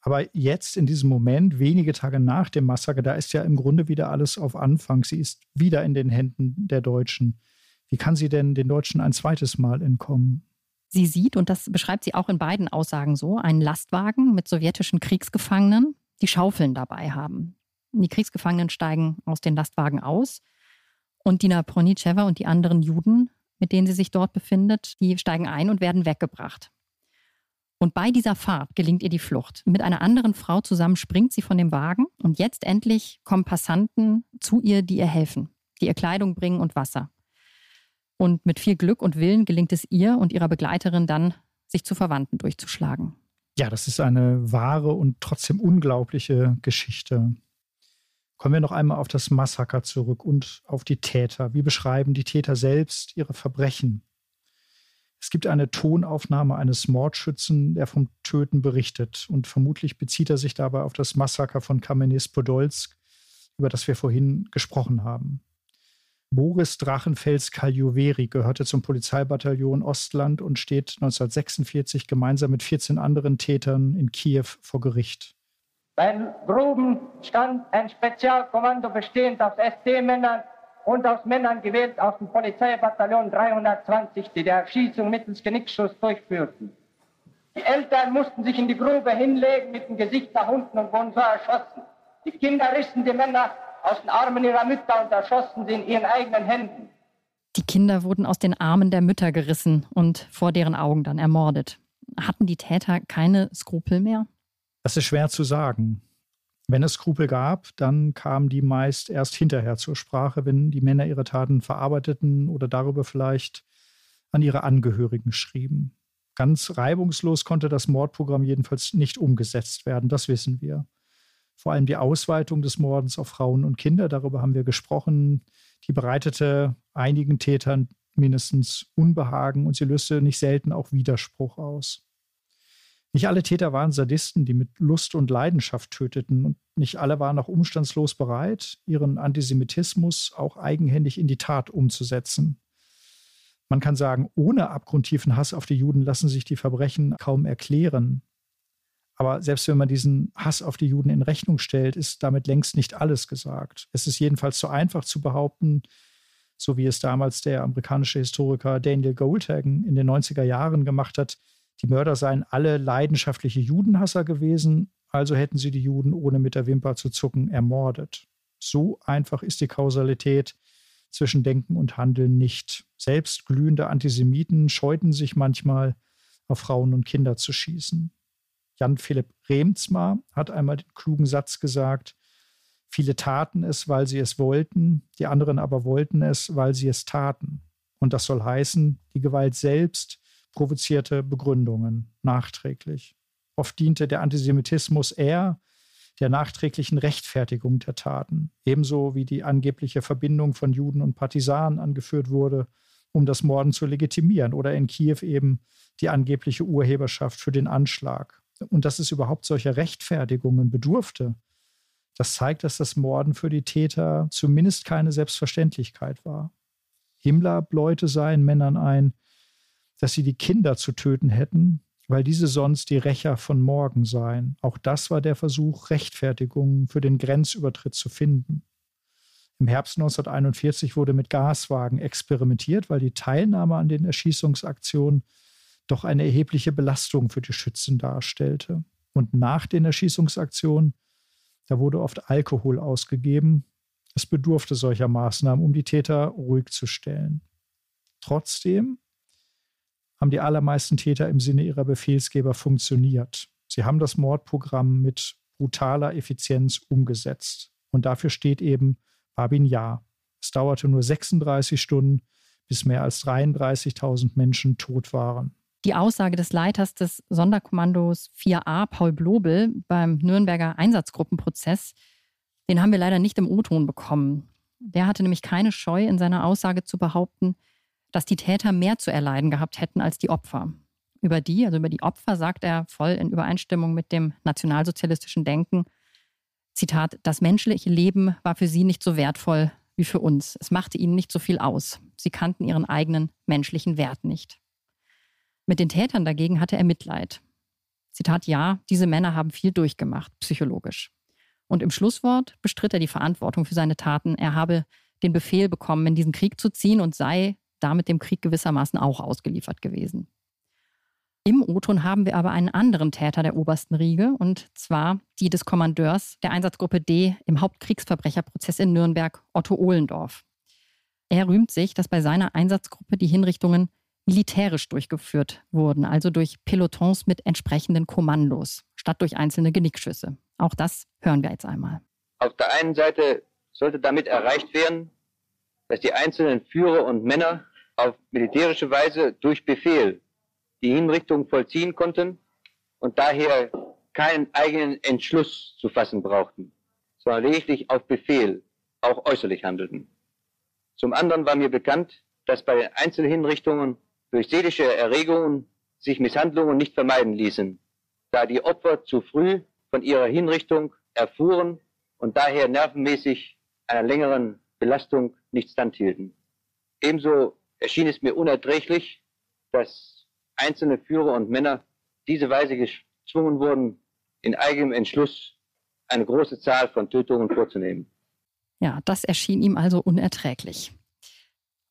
Aber jetzt in diesem Moment, wenige Tage nach dem Massaker, da ist ja im Grunde wieder alles auf Anfang. Sie ist wieder in den Händen der Deutschen. Wie kann sie denn den Deutschen ein zweites Mal entkommen? Sie sieht, und das beschreibt sie auch in beiden Aussagen so, einen Lastwagen mit sowjetischen Kriegsgefangenen, die Schaufeln dabei haben. Die Kriegsgefangenen steigen aus den Lastwagen aus und Dina Pronicheva und die anderen Juden, mit denen sie sich dort befindet, die steigen ein und werden weggebracht. Und bei dieser Fahrt gelingt ihr die Flucht. Mit einer anderen Frau zusammen springt sie von dem Wagen und jetzt endlich kommen Passanten zu ihr, die ihr helfen, die ihr Kleidung bringen und Wasser. Und mit viel Glück und Willen gelingt es ihr und ihrer Begleiterin dann, sich zu Verwandten durchzuschlagen. Ja, das ist eine wahre und trotzdem unglaubliche Geschichte. Kommen wir noch einmal auf das Massaker zurück und auf die Täter. Wie beschreiben die Täter selbst ihre Verbrechen? Es gibt eine Tonaufnahme eines Mordschützen, der vom Töten berichtet. Und vermutlich bezieht er sich dabei auf das Massaker von Kamenis-Podolsk, über das wir vorhin gesprochen haben. Boris Drachenfels Kaljuveri gehörte zum Polizeibataillon Ostland und steht 1946 gemeinsam mit 14 anderen Tätern in Kiew vor Gericht. Beim Gruben stand ein Spezialkommando bestehend aus ST-Männern und aus Männern gewählt aus dem Polizeibataillon 320, die die Erschießung mittels Genickschuss durchführten. Die Eltern mussten sich in die Grube hinlegen mit dem Gesicht nach unten und wurden so erschossen. Die Kinder rissen die Männer aus den Armen ihrer Mütter und erschossen sie in ihren eigenen Händen. Die Kinder wurden aus den Armen der Mütter gerissen und vor deren Augen dann ermordet. Hatten die Täter keine Skrupel mehr? Das ist schwer zu sagen. Wenn es Skrupel gab, dann kamen die meist erst hinterher zur Sprache, wenn die Männer ihre Taten verarbeiteten oder darüber vielleicht an ihre Angehörigen schrieben. Ganz reibungslos konnte das Mordprogramm jedenfalls nicht umgesetzt werden, das wissen wir vor allem die Ausweitung des Mordens auf Frauen und Kinder, darüber haben wir gesprochen, die bereitete einigen Tätern mindestens Unbehagen und sie löste nicht selten auch Widerspruch aus. Nicht alle Täter waren Sadisten, die mit Lust und Leidenschaft töteten, und nicht alle waren auch umstandslos bereit, ihren Antisemitismus auch eigenhändig in die Tat umzusetzen. Man kann sagen, ohne abgrundtiefen Hass auf die Juden lassen sich die Verbrechen kaum erklären. Aber selbst wenn man diesen Hass auf die Juden in Rechnung stellt, ist damit längst nicht alles gesagt. Es ist jedenfalls zu einfach zu behaupten, so wie es damals der amerikanische Historiker Daniel Goldhagen in den 90er Jahren gemacht hat, die Mörder seien alle leidenschaftliche Judenhasser gewesen, also hätten sie die Juden ohne mit der Wimper zu zucken ermordet. So einfach ist die Kausalität zwischen Denken und Handeln nicht. Selbst glühende Antisemiten scheuten sich manchmal, auf Frauen und Kinder zu schießen. Jan Philipp Remzma hat einmal den klugen Satz gesagt, viele taten es, weil sie es wollten, die anderen aber wollten es, weil sie es taten. Und das soll heißen, die Gewalt selbst provozierte Begründungen nachträglich. Oft diente der Antisemitismus eher der nachträglichen Rechtfertigung der Taten, ebenso wie die angebliche Verbindung von Juden und Partisanen angeführt wurde, um das Morden zu legitimieren, oder in Kiew eben die angebliche Urheberschaft für den Anschlag. Und dass es überhaupt solcher Rechtfertigungen bedurfte, das zeigt, dass das Morden für die Täter zumindest keine Selbstverständlichkeit war. Himmler bläute seinen Männern ein, dass sie die Kinder zu töten hätten, weil diese sonst die Rächer von morgen seien. Auch das war der Versuch, Rechtfertigungen für den Grenzübertritt zu finden. Im Herbst 1941 wurde mit Gaswagen experimentiert, weil die Teilnahme an den Erschießungsaktionen doch eine erhebliche Belastung für die Schützen darstellte. Und nach den Erschießungsaktionen, da wurde oft Alkohol ausgegeben. Es bedurfte solcher Maßnahmen, um die Täter ruhig zu stellen. Trotzdem haben die allermeisten Täter im Sinne ihrer Befehlsgeber funktioniert. Sie haben das Mordprogramm mit brutaler Effizienz umgesetzt. Und dafür steht eben Babin Ja. Es dauerte nur 36 Stunden, bis mehr als 33.000 Menschen tot waren. Die Aussage des Leiters des Sonderkommandos 4a, Paul Blobel, beim Nürnberger Einsatzgruppenprozess, den haben wir leider nicht im O-Ton bekommen. Der hatte nämlich keine Scheu, in seiner Aussage zu behaupten, dass die Täter mehr zu erleiden gehabt hätten als die Opfer. Über die, also über die Opfer, sagt er voll in Übereinstimmung mit dem nationalsozialistischen Denken, Zitat, das menschliche Leben war für sie nicht so wertvoll wie für uns. Es machte ihnen nicht so viel aus. Sie kannten ihren eigenen menschlichen Wert nicht. Mit den Tätern dagegen hatte er Mitleid. Zitat, ja, diese Männer haben viel durchgemacht, psychologisch. Und im Schlusswort bestritt er die Verantwortung für seine Taten. Er habe den Befehl bekommen, in diesen Krieg zu ziehen und sei damit dem Krieg gewissermaßen auch ausgeliefert gewesen. Im O-Ton haben wir aber einen anderen Täter der obersten Riege, und zwar die des Kommandeurs der Einsatzgruppe D im Hauptkriegsverbrecherprozess in Nürnberg, Otto Ohlendorf. Er rühmt sich, dass bei seiner Einsatzgruppe die Hinrichtungen militärisch durchgeführt wurden, also durch Pelotons mit entsprechenden Kommandos, statt durch einzelne Genickschüsse. Auch das hören wir jetzt einmal. Auf der einen Seite sollte damit erreicht werden, dass die einzelnen Führer und Männer auf militärische Weise durch Befehl die Hinrichtung vollziehen konnten und daher keinen eigenen Entschluss zu fassen brauchten, sondern lediglich auf Befehl auch äußerlich handelten. Zum anderen war mir bekannt, dass bei den Einzelhinrichtungen durch seelische Erregungen sich Misshandlungen nicht vermeiden ließen, da die Opfer zu früh von ihrer Hinrichtung erfuhren und daher nervenmäßig einer längeren Belastung nicht standhielten. Ebenso erschien es mir unerträglich, dass einzelne Führer und Männer diese Weise gezwungen wurden, in eigenem Entschluss eine große Zahl von Tötungen vorzunehmen. Ja, das erschien ihm also unerträglich.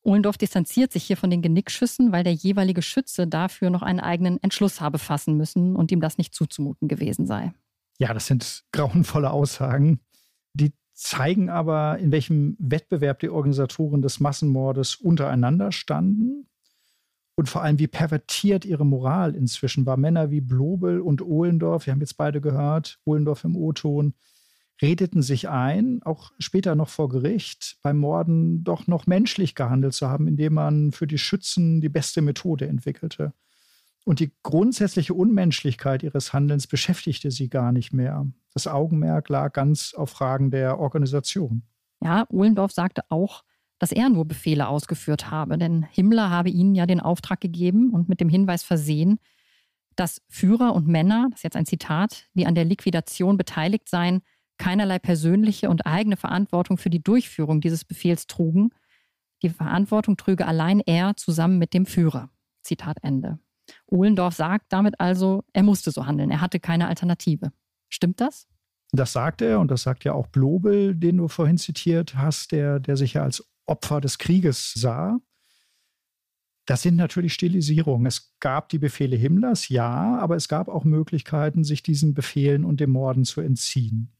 Ohlendorf distanziert sich hier von den Genickschüssen, weil der jeweilige Schütze dafür noch einen eigenen Entschluss habe fassen müssen und ihm das nicht zuzumuten gewesen sei. Ja, das sind grauenvolle Aussagen. Die zeigen aber, in welchem Wettbewerb die Organisatoren des Massenmordes untereinander standen und vor allem, wie pervertiert ihre Moral inzwischen war. Männer wie Blobel und Ohlendorf, wir haben jetzt beide gehört, Ohlendorf im O-Ton, redeten sich ein, auch später noch vor Gericht, beim Morden doch noch menschlich gehandelt zu haben, indem man für die Schützen die beste Methode entwickelte. Und die grundsätzliche Unmenschlichkeit ihres Handelns beschäftigte sie gar nicht mehr. Das Augenmerk lag ganz auf Fragen der Organisation. Ja, Ohlendorf sagte auch, dass er nur Befehle ausgeführt habe, denn Himmler habe ihnen ja den Auftrag gegeben und mit dem Hinweis versehen, dass Führer und Männer, das ist jetzt ein Zitat, die an der Liquidation beteiligt seien, keinerlei persönliche und eigene Verantwortung für die Durchführung dieses Befehls trugen, Die Verantwortung trüge allein er zusammen mit dem Führer. Zitat Ende. Ohlendorf sagt damit also, er musste so handeln, er hatte keine Alternative. Stimmt das? Das sagt er und das sagt ja auch Blobel, den du vorhin zitiert hast, der, der sich ja als Opfer des Krieges sah. Das sind natürlich Stilisierungen. Es gab die Befehle Himmlers, ja, aber es gab auch Möglichkeiten, sich diesen Befehlen und dem Morden zu entziehen.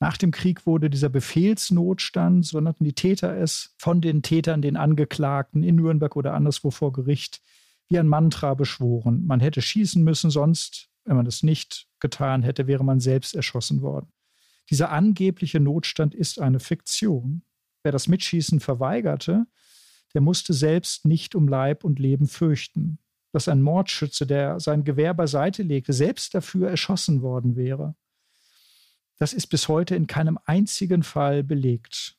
Nach dem Krieg wurde dieser Befehlsnotstand, so nannten die Täter es, von den Tätern, den Angeklagten in Nürnberg oder anderswo vor Gericht, wie ein Mantra beschworen. Man hätte schießen müssen, sonst, wenn man das nicht getan hätte, wäre man selbst erschossen worden. Dieser angebliche Notstand ist eine Fiktion. Wer das Mitschießen verweigerte, der musste selbst nicht um Leib und Leben fürchten, dass ein Mordschütze, der sein Gewehr beiseite legte, selbst dafür erschossen worden wäre. Das ist bis heute in keinem einzigen Fall belegt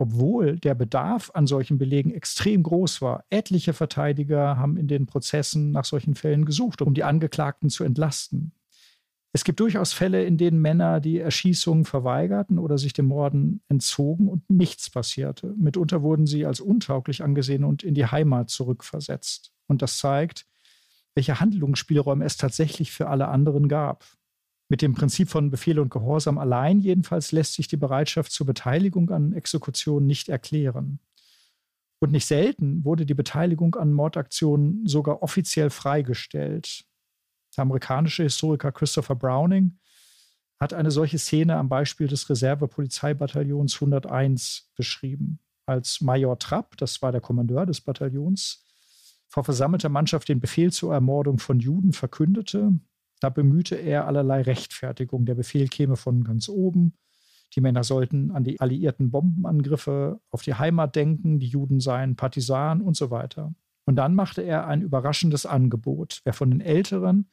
obwohl der Bedarf an solchen Belegen extrem groß war. Etliche Verteidiger haben in den Prozessen nach solchen Fällen gesucht, um die Angeklagten zu entlasten. Es gibt durchaus Fälle, in denen Männer die Erschießungen verweigerten oder sich dem Morden entzogen und nichts passierte. Mitunter wurden sie als untauglich angesehen und in die Heimat zurückversetzt. Und das zeigt, welche Handlungsspielräume es tatsächlich für alle anderen gab. Mit dem Prinzip von Befehl und Gehorsam allein jedenfalls lässt sich die Bereitschaft zur Beteiligung an Exekutionen nicht erklären. Und nicht selten wurde die Beteiligung an Mordaktionen sogar offiziell freigestellt. Der amerikanische Historiker Christopher Browning hat eine solche Szene am Beispiel des Reservepolizeibataillons 101 beschrieben. Als Major Trapp, das war der Kommandeur des Bataillons, vor versammelter Mannschaft den Befehl zur Ermordung von Juden verkündete, da bemühte er allerlei Rechtfertigung. Der Befehl käme von ganz oben. Die Männer sollten an die alliierten Bombenangriffe auf die Heimat denken, die Juden seien Partisanen und so weiter. Und dann machte er ein überraschendes Angebot. Wer von den Älteren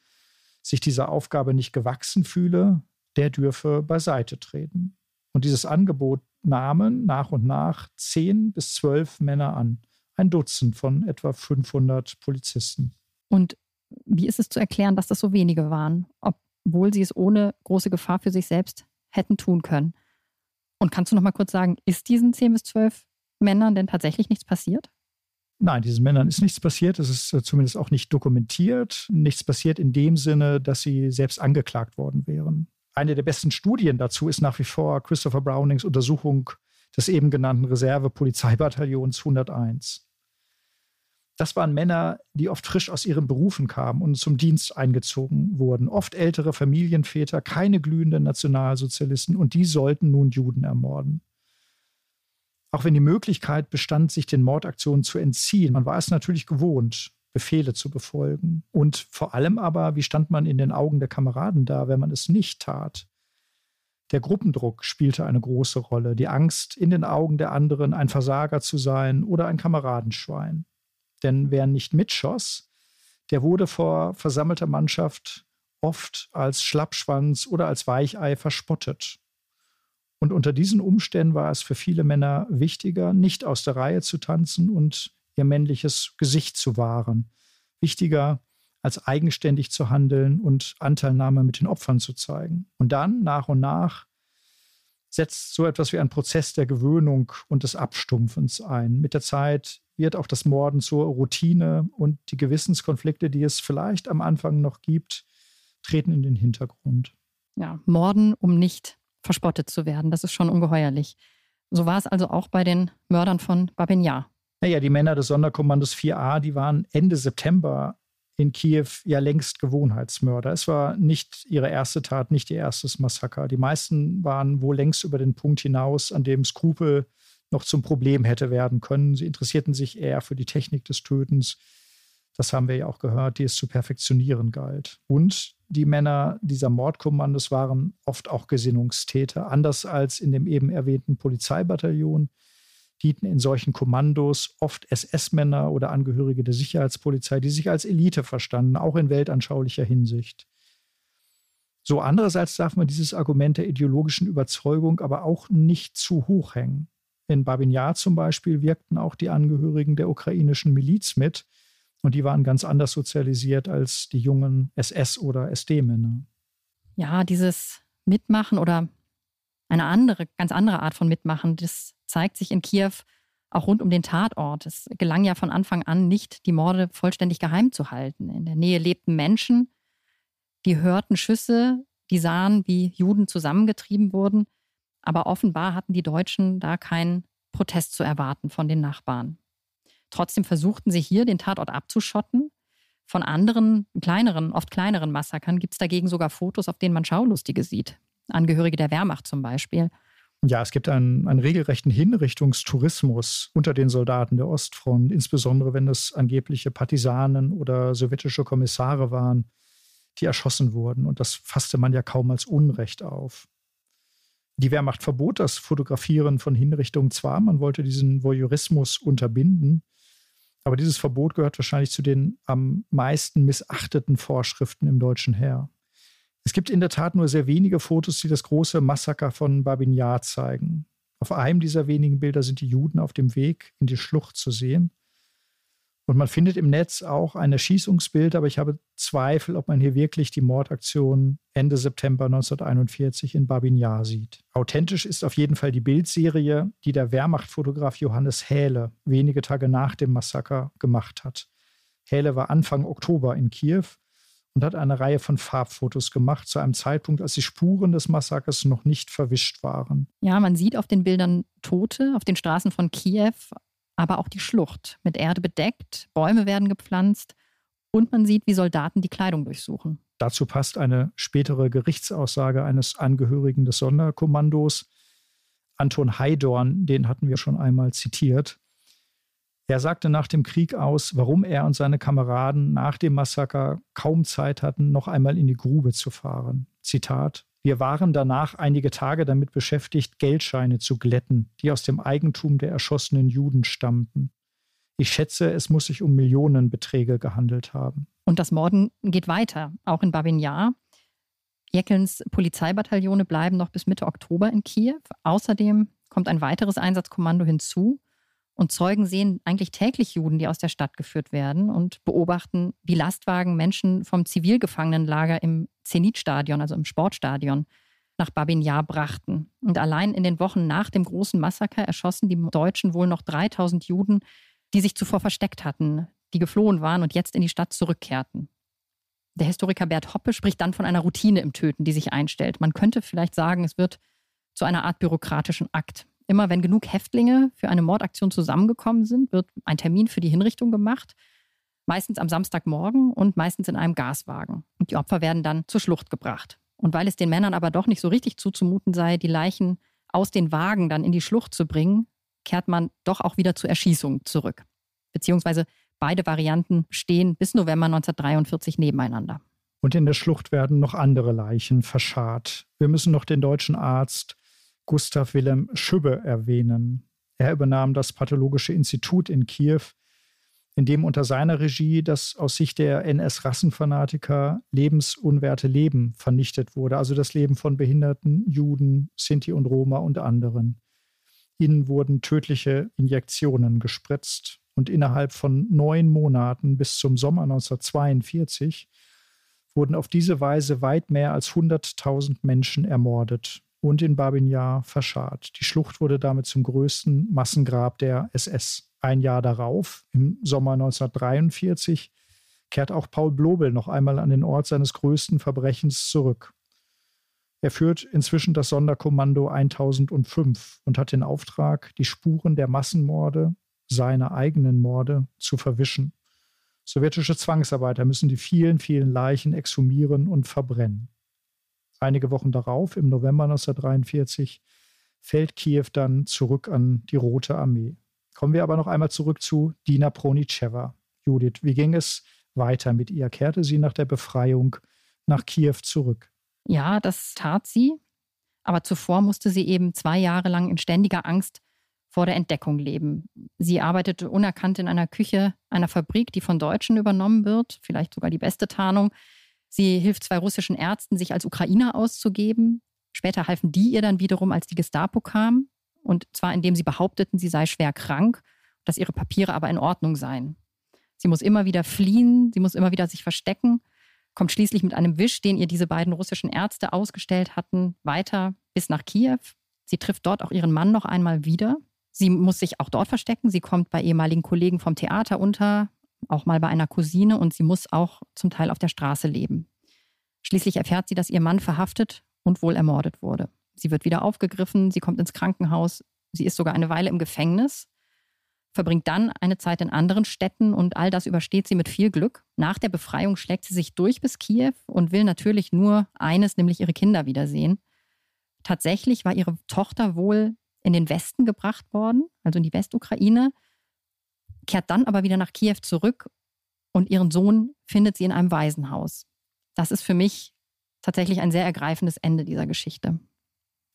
sich dieser Aufgabe nicht gewachsen fühle, der dürfe beiseite treten. Und dieses Angebot nahmen nach und nach zehn bis zwölf Männer an. Ein Dutzend von etwa 500 Polizisten. Und wie ist es zu erklären, dass das so wenige waren, obwohl sie es ohne große Gefahr für sich selbst hätten tun können? Und kannst du noch mal kurz sagen, ist diesen 10 bis 12 Männern denn tatsächlich nichts passiert? Nein, diesen Männern ist nichts passiert. Es ist äh, zumindest auch nicht dokumentiert. Nichts passiert in dem Sinne, dass sie selbst angeklagt worden wären. Eine der besten Studien dazu ist nach wie vor Christopher Brownings Untersuchung des eben genannten Reserve-Polizeibataillons 101. Das waren Männer, die oft frisch aus ihren Berufen kamen und zum Dienst eingezogen wurden. Oft ältere Familienväter, keine glühenden Nationalsozialisten und die sollten nun Juden ermorden. Auch wenn die Möglichkeit bestand, sich den Mordaktionen zu entziehen, man war es natürlich gewohnt, Befehle zu befolgen. Und vor allem aber, wie stand man in den Augen der Kameraden da, wenn man es nicht tat? Der Gruppendruck spielte eine große Rolle, die Angst, in den Augen der anderen ein Versager zu sein oder ein Kameradenschwein. Denn wer nicht mitschoss, der wurde vor versammelter Mannschaft oft als Schlappschwanz oder als Weichei verspottet. Und unter diesen Umständen war es für viele Männer wichtiger, nicht aus der Reihe zu tanzen und ihr männliches Gesicht zu wahren. Wichtiger, als eigenständig zu handeln und Anteilnahme mit den Opfern zu zeigen. Und dann, nach und nach, setzt so etwas wie ein Prozess der Gewöhnung und des Abstumpfens ein. Mit der Zeit wird auch das Morden zur Routine und die Gewissenskonflikte, die es vielleicht am Anfang noch gibt, treten in den Hintergrund. Ja, Morden, um nicht verspottet zu werden, das ist schon ungeheuerlich. So war es also auch bei den Mördern von Babinjar. Naja, die Männer des Sonderkommandos 4a, die waren Ende September in Kiew ja längst Gewohnheitsmörder. Es war nicht ihre erste Tat, nicht ihr erstes Massaker. Die meisten waren wohl längst über den Punkt hinaus, an dem Skrupel noch zum Problem hätte werden können. Sie interessierten sich eher für die Technik des Tötens. Das haben wir ja auch gehört, die es zu perfektionieren galt. Und die Männer dieser Mordkommandos waren oft auch Gesinnungstäter. Anders als in dem eben erwähnten Polizeibataillon dienten in solchen Kommandos oft SS-Männer oder Angehörige der Sicherheitspolizei, die sich als Elite verstanden, auch in weltanschaulicher Hinsicht. So andererseits darf man dieses Argument der ideologischen Überzeugung aber auch nicht zu hoch hängen. In Babin Yar zum Beispiel wirkten auch die Angehörigen der ukrainischen Miliz mit und die waren ganz anders sozialisiert als die jungen SS- oder SD-Männer. Ja, dieses Mitmachen oder eine andere, ganz andere Art von Mitmachen, das zeigt sich in Kiew auch rund um den Tatort. Es gelang ja von Anfang an nicht, die Morde vollständig geheim zu halten. In der Nähe lebten Menschen, die hörten Schüsse, die sahen, wie Juden zusammengetrieben wurden. Aber offenbar hatten die Deutschen da keinen Protest zu erwarten von den Nachbarn. Trotzdem versuchten sie hier, den Tatort abzuschotten. Von anderen, kleineren, oft kleineren Massakern gibt es dagegen sogar Fotos, auf denen man Schaulustige sieht. Angehörige der Wehrmacht zum Beispiel. Ja, es gibt einen, einen regelrechten Hinrichtungstourismus unter den Soldaten der Ostfront, insbesondere wenn es angebliche Partisanen oder sowjetische Kommissare waren, die erschossen wurden. Und das fasste man ja kaum als Unrecht auf. Die Wehrmacht verbot das Fotografieren von Hinrichtungen zwar, man wollte diesen Voyeurismus unterbinden, aber dieses Verbot gehört wahrscheinlich zu den am meisten missachteten Vorschriften im deutschen Heer. Es gibt in der Tat nur sehr wenige Fotos, die das große Massaker von Babin zeigen. Auf einem dieser wenigen Bilder sind die Juden auf dem Weg in die Schlucht zu sehen. Und man findet im Netz auch ein Erschießungsbild, aber ich habe Zweifel, ob man hier wirklich die Mordaktion Ende September 1941 in Babin Yar sieht. Authentisch ist auf jeden Fall die Bildserie, die der Wehrmachtfotograf Johannes Hähle wenige Tage nach dem Massaker gemacht hat. Hähle war Anfang Oktober in Kiew und hat eine Reihe von Farbfotos gemacht zu einem Zeitpunkt, als die Spuren des Massakers noch nicht verwischt waren. Ja, man sieht auf den Bildern Tote auf den Straßen von Kiew, aber auch die Schlucht mit Erde bedeckt, Bäume werden gepflanzt und man sieht, wie Soldaten die Kleidung durchsuchen. Dazu passt eine spätere Gerichtsaussage eines Angehörigen des Sonderkommandos, Anton Heidorn, den hatten wir schon einmal zitiert. Er sagte nach dem Krieg aus, warum er und seine Kameraden nach dem Massaker kaum Zeit hatten, noch einmal in die Grube zu fahren. Zitat wir waren danach einige Tage damit beschäftigt, Geldscheine zu glätten, die aus dem Eigentum der erschossenen Juden stammten. Ich schätze, es muss sich um Millionenbeträge gehandelt haben. Und das Morden geht weiter, auch in Babin Yar. Jeckelns Polizeibataillone bleiben noch bis Mitte Oktober in Kiew. Außerdem kommt ein weiteres Einsatzkommando hinzu. Und Zeugen sehen eigentlich täglich Juden, die aus der Stadt geführt werden und beobachten, wie Lastwagen Menschen vom Zivilgefangenenlager im Zenitstadion, also im Sportstadion, nach Babin Yar brachten. Und allein in den Wochen nach dem großen Massaker erschossen die Deutschen wohl noch 3000 Juden, die sich zuvor versteckt hatten, die geflohen waren und jetzt in die Stadt zurückkehrten. Der Historiker Bert Hoppe spricht dann von einer Routine im Töten, die sich einstellt. Man könnte vielleicht sagen, es wird zu einer Art bürokratischen Akt. Immer wenn genug Häftlinge für eine Mordaktion zusammengekommen sind, wird ein Termin für die Hinrichtung gemacht. Meistens am Samstagmorgen und meistens in einem Gaswagen. Und die Opfer werden dann zur Schlucht gebracht. Und weil es den Männern aber doch nicht so richtig zuzumuten sei, die Leichen aus den Wagen dann in die Schlucht zu bringen, kehrt man doch auch wieder zur Erschießung zurück. Beziehungsweise beide Varianten stehen bis November 1943 nebeneinander. Und in der Schlucht werden noch andere Leichen verscharrt. Wir müssen noch den deutschen Arzt Gustav Wilhelm Schübbe erwähnen. Er übernahm das Pathologische Institut in Kiew, in dem unter seiner Regie das aus Sicht der NS-Rassenfanatiker lebensunwerte Leben vernichtet wurde, also das Leben von Behinderten, Juden, Sinti und Roma und anderen. Ihnen wurden tödliche Injektionen gespritzt und innerhalb von neun Monaten bis zum Sommer 1942 wurden auf diese Weise weit mehr als 100.000 Menschen ermordet und in Babin Yar verscharrt. Die Schlucht wurde damit zum größten Massengrab der SS. Ein Jahr darauf, im Sommer 1943, kehrt auch Paul Blobel noch einmal an den Ort seines größten Verbrechens zurück. Er führt inzwischen das Sonderkommando 1005 und hat den Auftrag, die Spuren der Massenmorde, seiner eigenen Morde, zu verwischen. Sowjetische Zwangsarbeiter müssen die vielen, vielen Leichen exhumieren und verbrennen. Einige Wochen darauf, im November 1943, fällt Kiew dann zurück an die Rote Armee. Kommen wir aber noch einmal zurück zu Dina Pronicheva. Judith, wie ging es weiter mit ihr? Kehrte sie nach der Befreiung nach Kiew zurück? Ja, das tat sie. Aber zuvor musste sie eben zwei Jahre lang in ständiger Angst vor der Entdeckung leben. Sie arbeitete unerkannt in einer Küche einer Fabrik, die von Deutschen übernommen wird, vielleicht sogar die beste Tarnung. Sie hilft zwei russischen Ärzten, sich als Ukrainer auszugeben. Später halfen die ihr dann wiederum, als die Gestapo kam. Und zwar indem sie behaupteten, sie sei schwer krank, dass ihre Papiere aber in Ordnung seien. Sie muss immer wieder fliehen, sie muss immer wieder sich verstecken, kommt schließlich mit einem Wisch, den ihr diese beiden russischen Ärzte ausgestellt hatten, weiter bis nach Kiew. Sie trifft dort auch ihren Mann noch einmal wieder. Sie muss sich auch dort verstecken. Sie kommt bei ehemaligen Kollegen vom Theater unter, auch mal bei einer Cousine und sie muss auch zum Teil auf der Straße leben. Schließlich erfährt sie, dass ihr Mann verhaftet und wohl ermordet wurde. Sie wird wieder aufgegriffen, sie kommt ins Krankenhaus, sie ist sogar eine Weile im Gefängnis, verbringt dann eine Zeit in anderen Städten und all das übersteht sie mit viel Glück. Nach der Befreiung schlägt sie sich durch bis Kiew und will natürlich nur eines, nämlich ihre Kinder wiedersehen. Tatsächlich war ihre Tochter wohl in den Westen gebracht worden, also in die Westukraine, kehrt dann aber wieder nach Kiew zurück und ihren Sohn findet sie in einem Waisenhaus. Das ist für mich tatsächlich ein sehr ergreifendes Ende dieser Geschichte.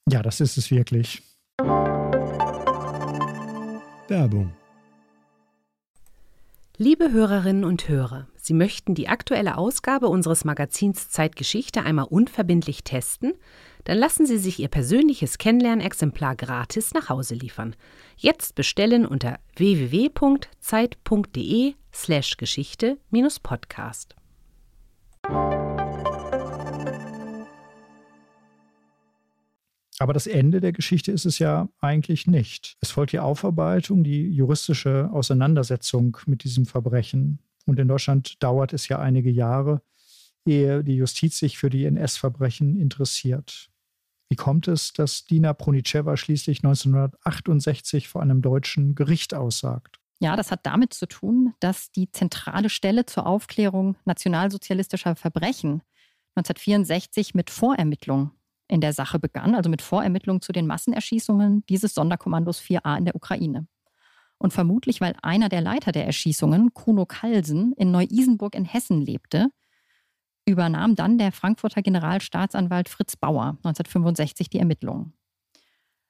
Ja, das ist es wirklich. Werbung. Liebe Hörerinnen und Hörer, Sie möchten die aktuelle Ausgabe unseres Magazins Zeitgeschichte einmal unverbindlich testen? Dann lassen Sie sich Ihr persönliches Kennenlernexemplar gratis nach Hause liefern. Jetzt bestellen unter www.zeit.de/slash Geschichte-Podcast. Aber das Ende der Geschichte ist es ja eigentlich nicht. Es folgt die Aufarbeitung, die juristische Auseinandersetzung mit diesem Verbrechen. Und in Deutschland dauert es ja einige Jahre, ehe die Justiz sich für die NS-Verbrechen interessiert. Wie kommt es, dass Dina Pronicewa schließlich 1968 vor einem deutschen Gericht aussagt? Ja, das hat damit zu tun, dass die zentrale Stelle zur Aufklärung nationalsozialistischer Verbrechen 1964 mit Vorermittlungen in der Sache begann, also mit Vorermittlungen zu den Massenerschießungen dieses Sonderkommandos 4a in der Ukraine. Und vermutlich, weil einer der Leiter der Erschießungen, Kuno Kalsen, in Neu-Isenburg in Hessen lebte, übernahm dann der Frankfurter Generalstaatsanwalt Fritz Bauer 1965 die Ermittlungen.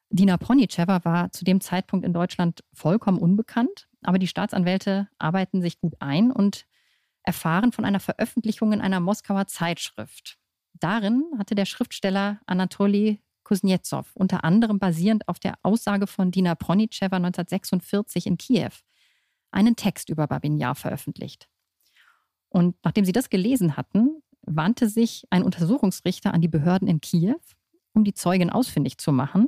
Dina Ponicewa war zu dem Zeitpunkt in Deutschland vollkommen unbekannt, aber die Staatsanwälte arbeiten sich gut ein und erfahren von einer Veröffentlichung in einer Moskauer Zeitschrift. Darin hatte der Schriftsteller Anatoli Kuznetsov unter anderem basierend auf der Aussage von Dina Ponicewa 1946 in Kiew einen Text über Babin Yar veröffentlicht. Und nachdem sie das gelesen hatten, wandte sich ein Untersuchungsrichter an die Behörden in Kiew, um die Zeugin ausfindig zu machen.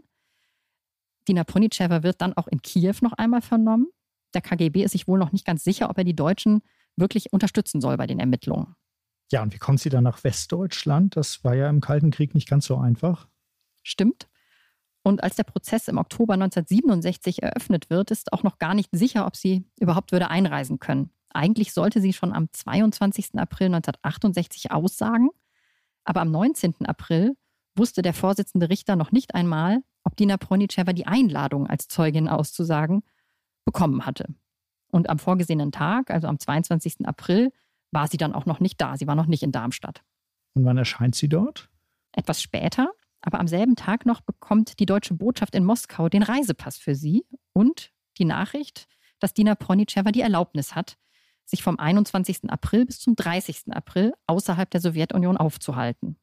Dina Ponicewa wird dann auch in Kiew noch einmal vernommen. Der KGB ist sich wohl noch nicht ganz sicher, ob er die Deutschen wirklich unterstützen soll bei den Ermittlungen. Ja, und wie kommt sie dann nach Westdeutschland? Das war ja im Kalten Krieg nicht ganz so einfach. Stimmt. Und als der Prozess im Oktober 1967 eröffnet wird, ist auch noch gar nicht sicher, ob sie überhaupt würde einreisen können. Eigentlich sollte sie schon am 22. April 1968 aussagen, aber am 19. April wusste der Vorsitzende Richter noch nicht einmal, ob Dina Pronicewa die Einladung als Zeugin auszusagen bekommen hatte. Und am vorgesehenen Tag, also am 22. April, war sie dann auch noch nicht da. Sie war noch nicht in Darmstadt. Und wann erscheint sie dort? Etwas später, aber am selben Tag noch bekommt die deutsche Botschaft in Moskau den Reisepass für sie und die Nachricht, dass Dina Pronicewa die Erlaubnis hat, sich vom 21. April bis zum 30. April außerhalb der Sowjetunion aufzuhalten.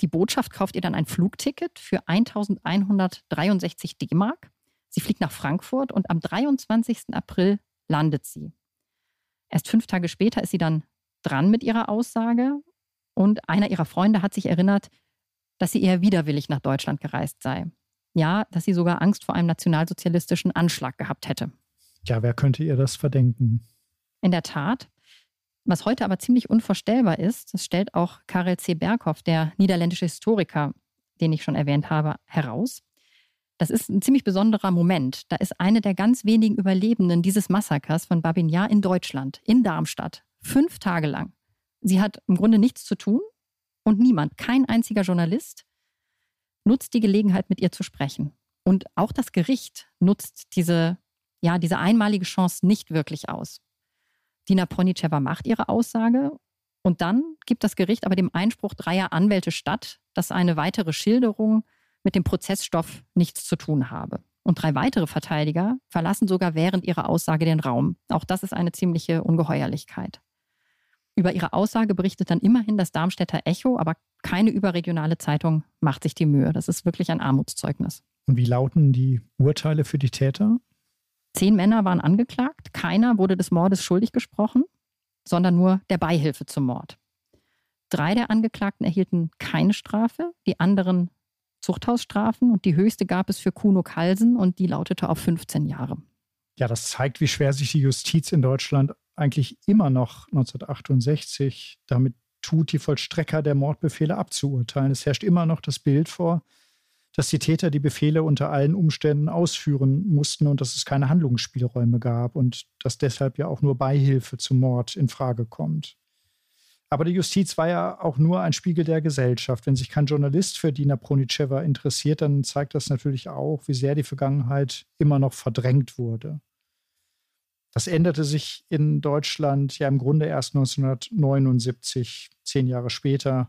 Die Botschaft kauft ihr dann ein Flugticket für 1163 D-Mark. Sie fliegt nach Frankfurt und am 23. April landet sie. Erst fünf Tage später ist sie dann dran mit ihrer Aussage und einer ihrer Freunde hat sich erinnert, dass sie eher widerwillig nach Deutschland gereist sei. Ja, dass sie sogar Angst vor einem nationalsozialistischen Anschlag gehabt hätte. Ja, wer könnte ihr das verdenken? In der Tat. Was heute aber ziemlich unvorstellbar ist, das stellt auch Karel C. Berghoff, der niederländische Historiker, den ich schon erwähnt habe, heraus. Das ist ein ziemlich besonderer Moment. Da ist eine der ganz wenigen Überlebenden dieses Massakers von Babin Yar in Deutschland, in Darmstadt, fünf Tage lang. Sie hat im Grunde nichts zu tun und niemand, kein einziger Journalist, nutzt die Gelegenheit, mit ihr zu sprechen. Und auch das Gericht nutzt diese, ja, diese einmalige Chance nicht wirklich aus. Dina Ponicewa macht ihre Aussage und dann gibt das Gericht aber dem Einspruch dreier Anwälte statt, dass eine weitere Schilderung mit dem Prozessstoff nichts zu tun habe. Und drei weitere Verteidiger verlassen sogar während ihrer Aussage den Raum. Auch das ist eine ziemliche Ungeheuerlichkeit. Über ihre Aussage berichtet dann immerhin das Darmstädter Echo, aber keine überregionale Zeitung macht sich die Mühe. Das ist wirklich ein Armutszeugnis. Und wie lauten die Urteile für die Täter? Zehn Männer waren angeklagt, keiner wurde des Mordes schuldig gesprochen, sondern nur der Beihilfe zum Mord. Drei der Angeklagten erhielten keine Strafe, die anderen Zuchthausstrafen und die höchste gab es für Kuno Kalsen und die lautete auf 15 Jahre. Ja, das zeigt, wie schwer sich die Justiz in Deutschland eigentlich immer noch 1968 damit tut, die Vollstrecker der Mordbefehle abzuurteilen. Es herrscht immer noch das Bild vor, dass die Täter die Befehle unter allen Umständen ausführen mussten und dass es keine Handlungsspielräume gab und dass deshalb ja auch nur Beihilfe zum Mord in Frage kommt. Aber die Justiz war ja auch nur ein Spiegel der Gesellschaft. Wenn sich kein Journalist für Dina Pronitschewa interessiert, dann zeigt das natürlich auch, wie sehr die Vergangenheit immer noch verdrängt wurde. Das änderte sich in Deutschland ja im Grunde erst 1979, zehn Jahre später,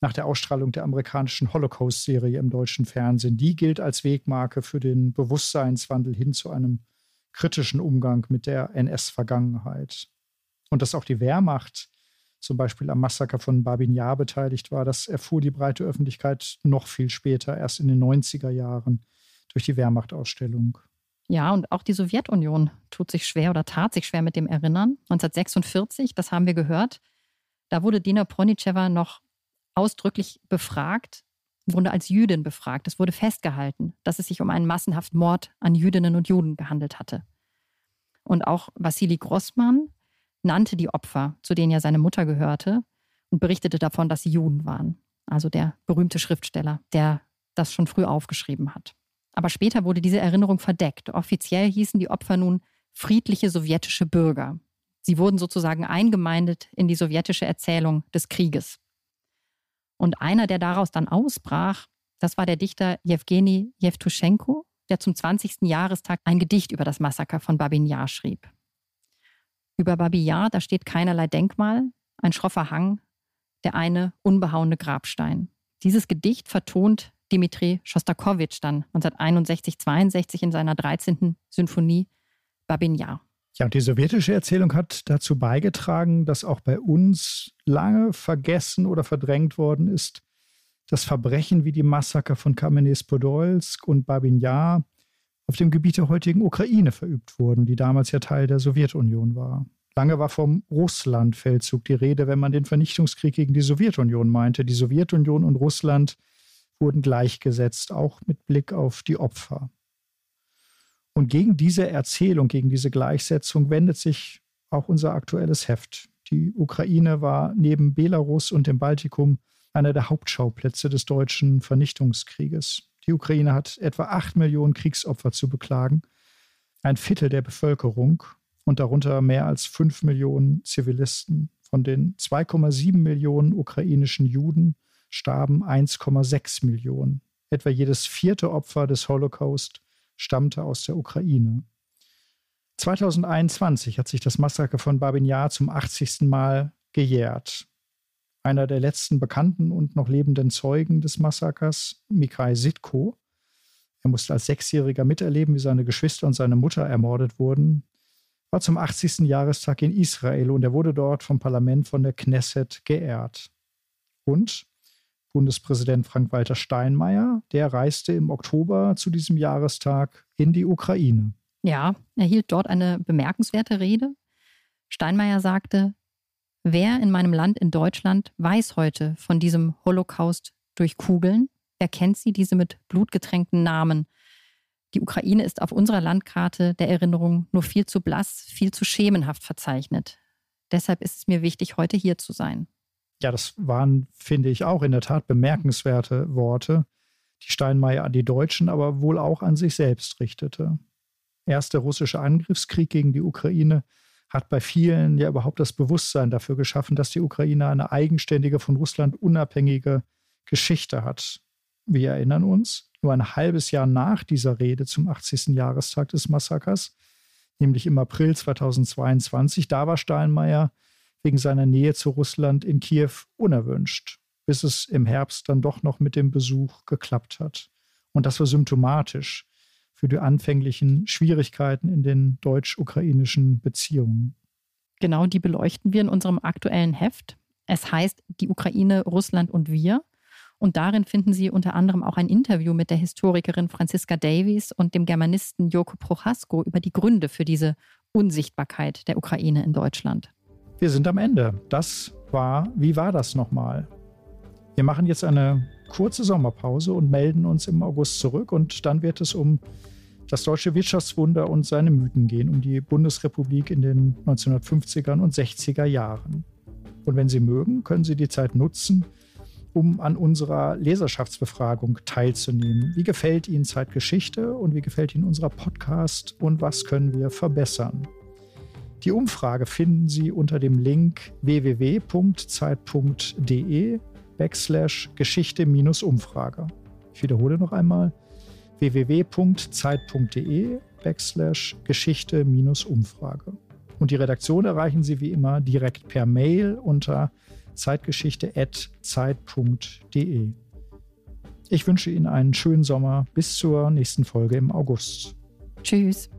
nach der Ausstrahlung der amerikanischen Holocaust-Serie im deutschen Fernsehen. Die gilt als Wegmarke für den Bewusstseinswandel hin zu einem kritischen Umgang mit der NS-Vergangenheit. Und dass auch die Wehrmacht zum Beispiel am Massaker von Babin Yar beteiligt war, das erfuhr die breite Öffentlichkeit noch viel später, erst in den 90er Jahren, durch die Wehrmachtausstellung. Ja, und auch die Sowjetunion tut sich schwer oder tat sich schwer mit dem Erinnern. 1946, das haben wir gehört, da wurde Dina Pronitschewa noch ausdrücklich befragt, wurde als Jüdin befragt. Es wurde festgehalten, dass es sich um einen massenhaften Mord an Jüdinnen und Juden gehandelt hatte. Und auch Wassili Grossmann nannte die Opfer, zu denen ja seine Mutter gehörte, und berichtete davon, dass sie Juden waren. Also der berühmte Schriftsteller, der das schon früh aufgeschrieben hat. Aber später wurde diese Erinnerung verdeckt. Offiziell hießen die Opfer nun friedliche sowjetische Bürger. Sie wurden sozusagen eingemeindet in die sowjetische Erzählung des Krieges. Und einer, der daraus dann ausbrach, das war der Dichter Jewgeni Jewtuschenko, der zum 20. Jahrestag ein Gedicht über das Massaker von Babin Yar schrieb. Über Babi Yar, da steht keinerlei Denkmal, ein schroffer Hang, der eine unbehauene Grabstein. Dieses Gedicht vertont Dimitri Schostakowitsch dann 1961-62 in seiner 13. Symphonie Babin Yar. Ja, und die sowjetische Erzählung hat dazu beigetragen, dass auch bei uns lange vergessen oder verdrängt worden ist, das Verbrechen wie die Massaker von Kamenets-Podolsk und Babin Yar auf dem Gebiet der heutigen Ukraine verübt wurden, die damals ja Teil der Sowjetunion war. Lange war vom Russlandfeldzug die Rede, wenn man den Vernichtungskrieg gegen die Sowjetunion meinte. Die Sowjetunion und Russland wurden gleichgesetzt, auch mit Blick auf die Opfer. Und gegen diese Erzählung, gegen diese Gleichsetzung wendet sich auch unser aktuelles Heft. Die Ukraine war neben Belarus und dem Baltikum einer der Hauptschauplätze des deutschen Vernichtungskrieges. Die Ukraine hat etwa acht Millionen Kriegsopfer zu beklagen, ein Viertel der Bevölkerung und darunter mehr als fünf Millionen Zivilisten. Von den 2,7 Millionen ukrainischen Juden starben 1,6 Millionen. Etwa jedes vierte Opfer des Holocaust stammte aus der Ukraine. 2021 hat sich das Massaker von Babin zum 80. Mal gejährt. Einer der letzten bekannten und noch lebenden Zeugen des Massakers, Mikhail Sitko, er musste als Sechsjähriger miterleben, wie seine Geschwister und seine Mutter ermordet wurden, war zum 80. Jahrestag in Israel und er wurde dort vom Parlament von der Knesset geehrt. Und Bundespräsident Frank-Walter Steinmeier, der reiste im Oktober zu diesem Jahrestag in die Ukraine. Ja, er hielt dort eine bemerkenswerte Rede. Steinmeier sagte, wer in meinem Land in Deutschland weiß heute von diesem Holocaust durch Kugeln? Wer kennt sie, diese mit blutgetränkten Namen? Die Ukraine ist auf unserer Landkarte der Erinnerung nur viel zu blass, viel zu schemenhaft verzeichnet. Deshalb ist es mir wichtig, heute hier zu sein ja, das waren, finde ich, auch in der Tat bemerkenswerte Worte, die Steinmeier an die Deutschen, aber wohl auch an sich selbst richtete. Erst der russische Angriffskrieg gegen die Ukraine hat bei vielen ja überhaupt das Bewusstsein dafür geschaffen, dass die Ukraine eine eigenständige, von Russland unabhängige Geschichte hat. Wir erinnern uns, nur ein halbes Jahr nach dieser Rede zum 80. Jahrestag des Massakers, nämlich im April 2022, da war Steinmeier wegen seiner Nähe zu Russland in Kiew unerwünscht, bis es im Herbst dann doch noch mit dem Besuch geklappt hat. Und das war symptomatisch für die anfänglichen Schwierigkeiten in den deutsch-ukrainischen Beziehungen. Genau die beleuchten wir in unserem aktuellen Heft. Es heißt Die Ukraine, Russland und wir. Und darin finden Sie unter anderem auch ein Interview mit der Historikerin Franziska Davies und dem Germanisten Joko Prochasko über die Gründe für diese Unsichtbarkeit der Ukraine in Deutschland. Wir sind am Ende. Das war, wie war das nochmal? Wir machen jetzt eine kurze Sommerpause und melden uns im August zurück. Und dann wird es um das deutsche Wirtschaftswunder und seine Mythen gehen, um die Bundesrepublik in den 1950er und 60er Jahren. Und wenn Sie mögen, können Sie die Zeit nutzen, um an unserer Leserschaftsbefragung teilzunehmen. Wie gefällt Ihnen Zeitgeschichte und wie gefällt Ihnen unser Podcast und was können wir verbessern? Die Umfrage finden Sie unter dem Link www.zeit.de backslash Geschichte-Umfrage. Ich wiederhole noch einmal www.zeit.de backslash Geschichte-Umfrage. Und die Redaktion erreichen Sie wie immer direkt per Mail unter zeitgeschichte.zeit.de. Ich wünsche Ihnen einen schönen Sommer bis zur nächsten Folge im August. Tschüss.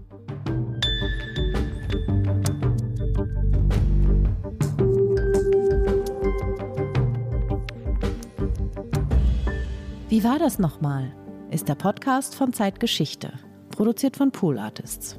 Wie war das nochmal? Ist der Podcast von Zeitgeschichte, produziert von Pool Artists.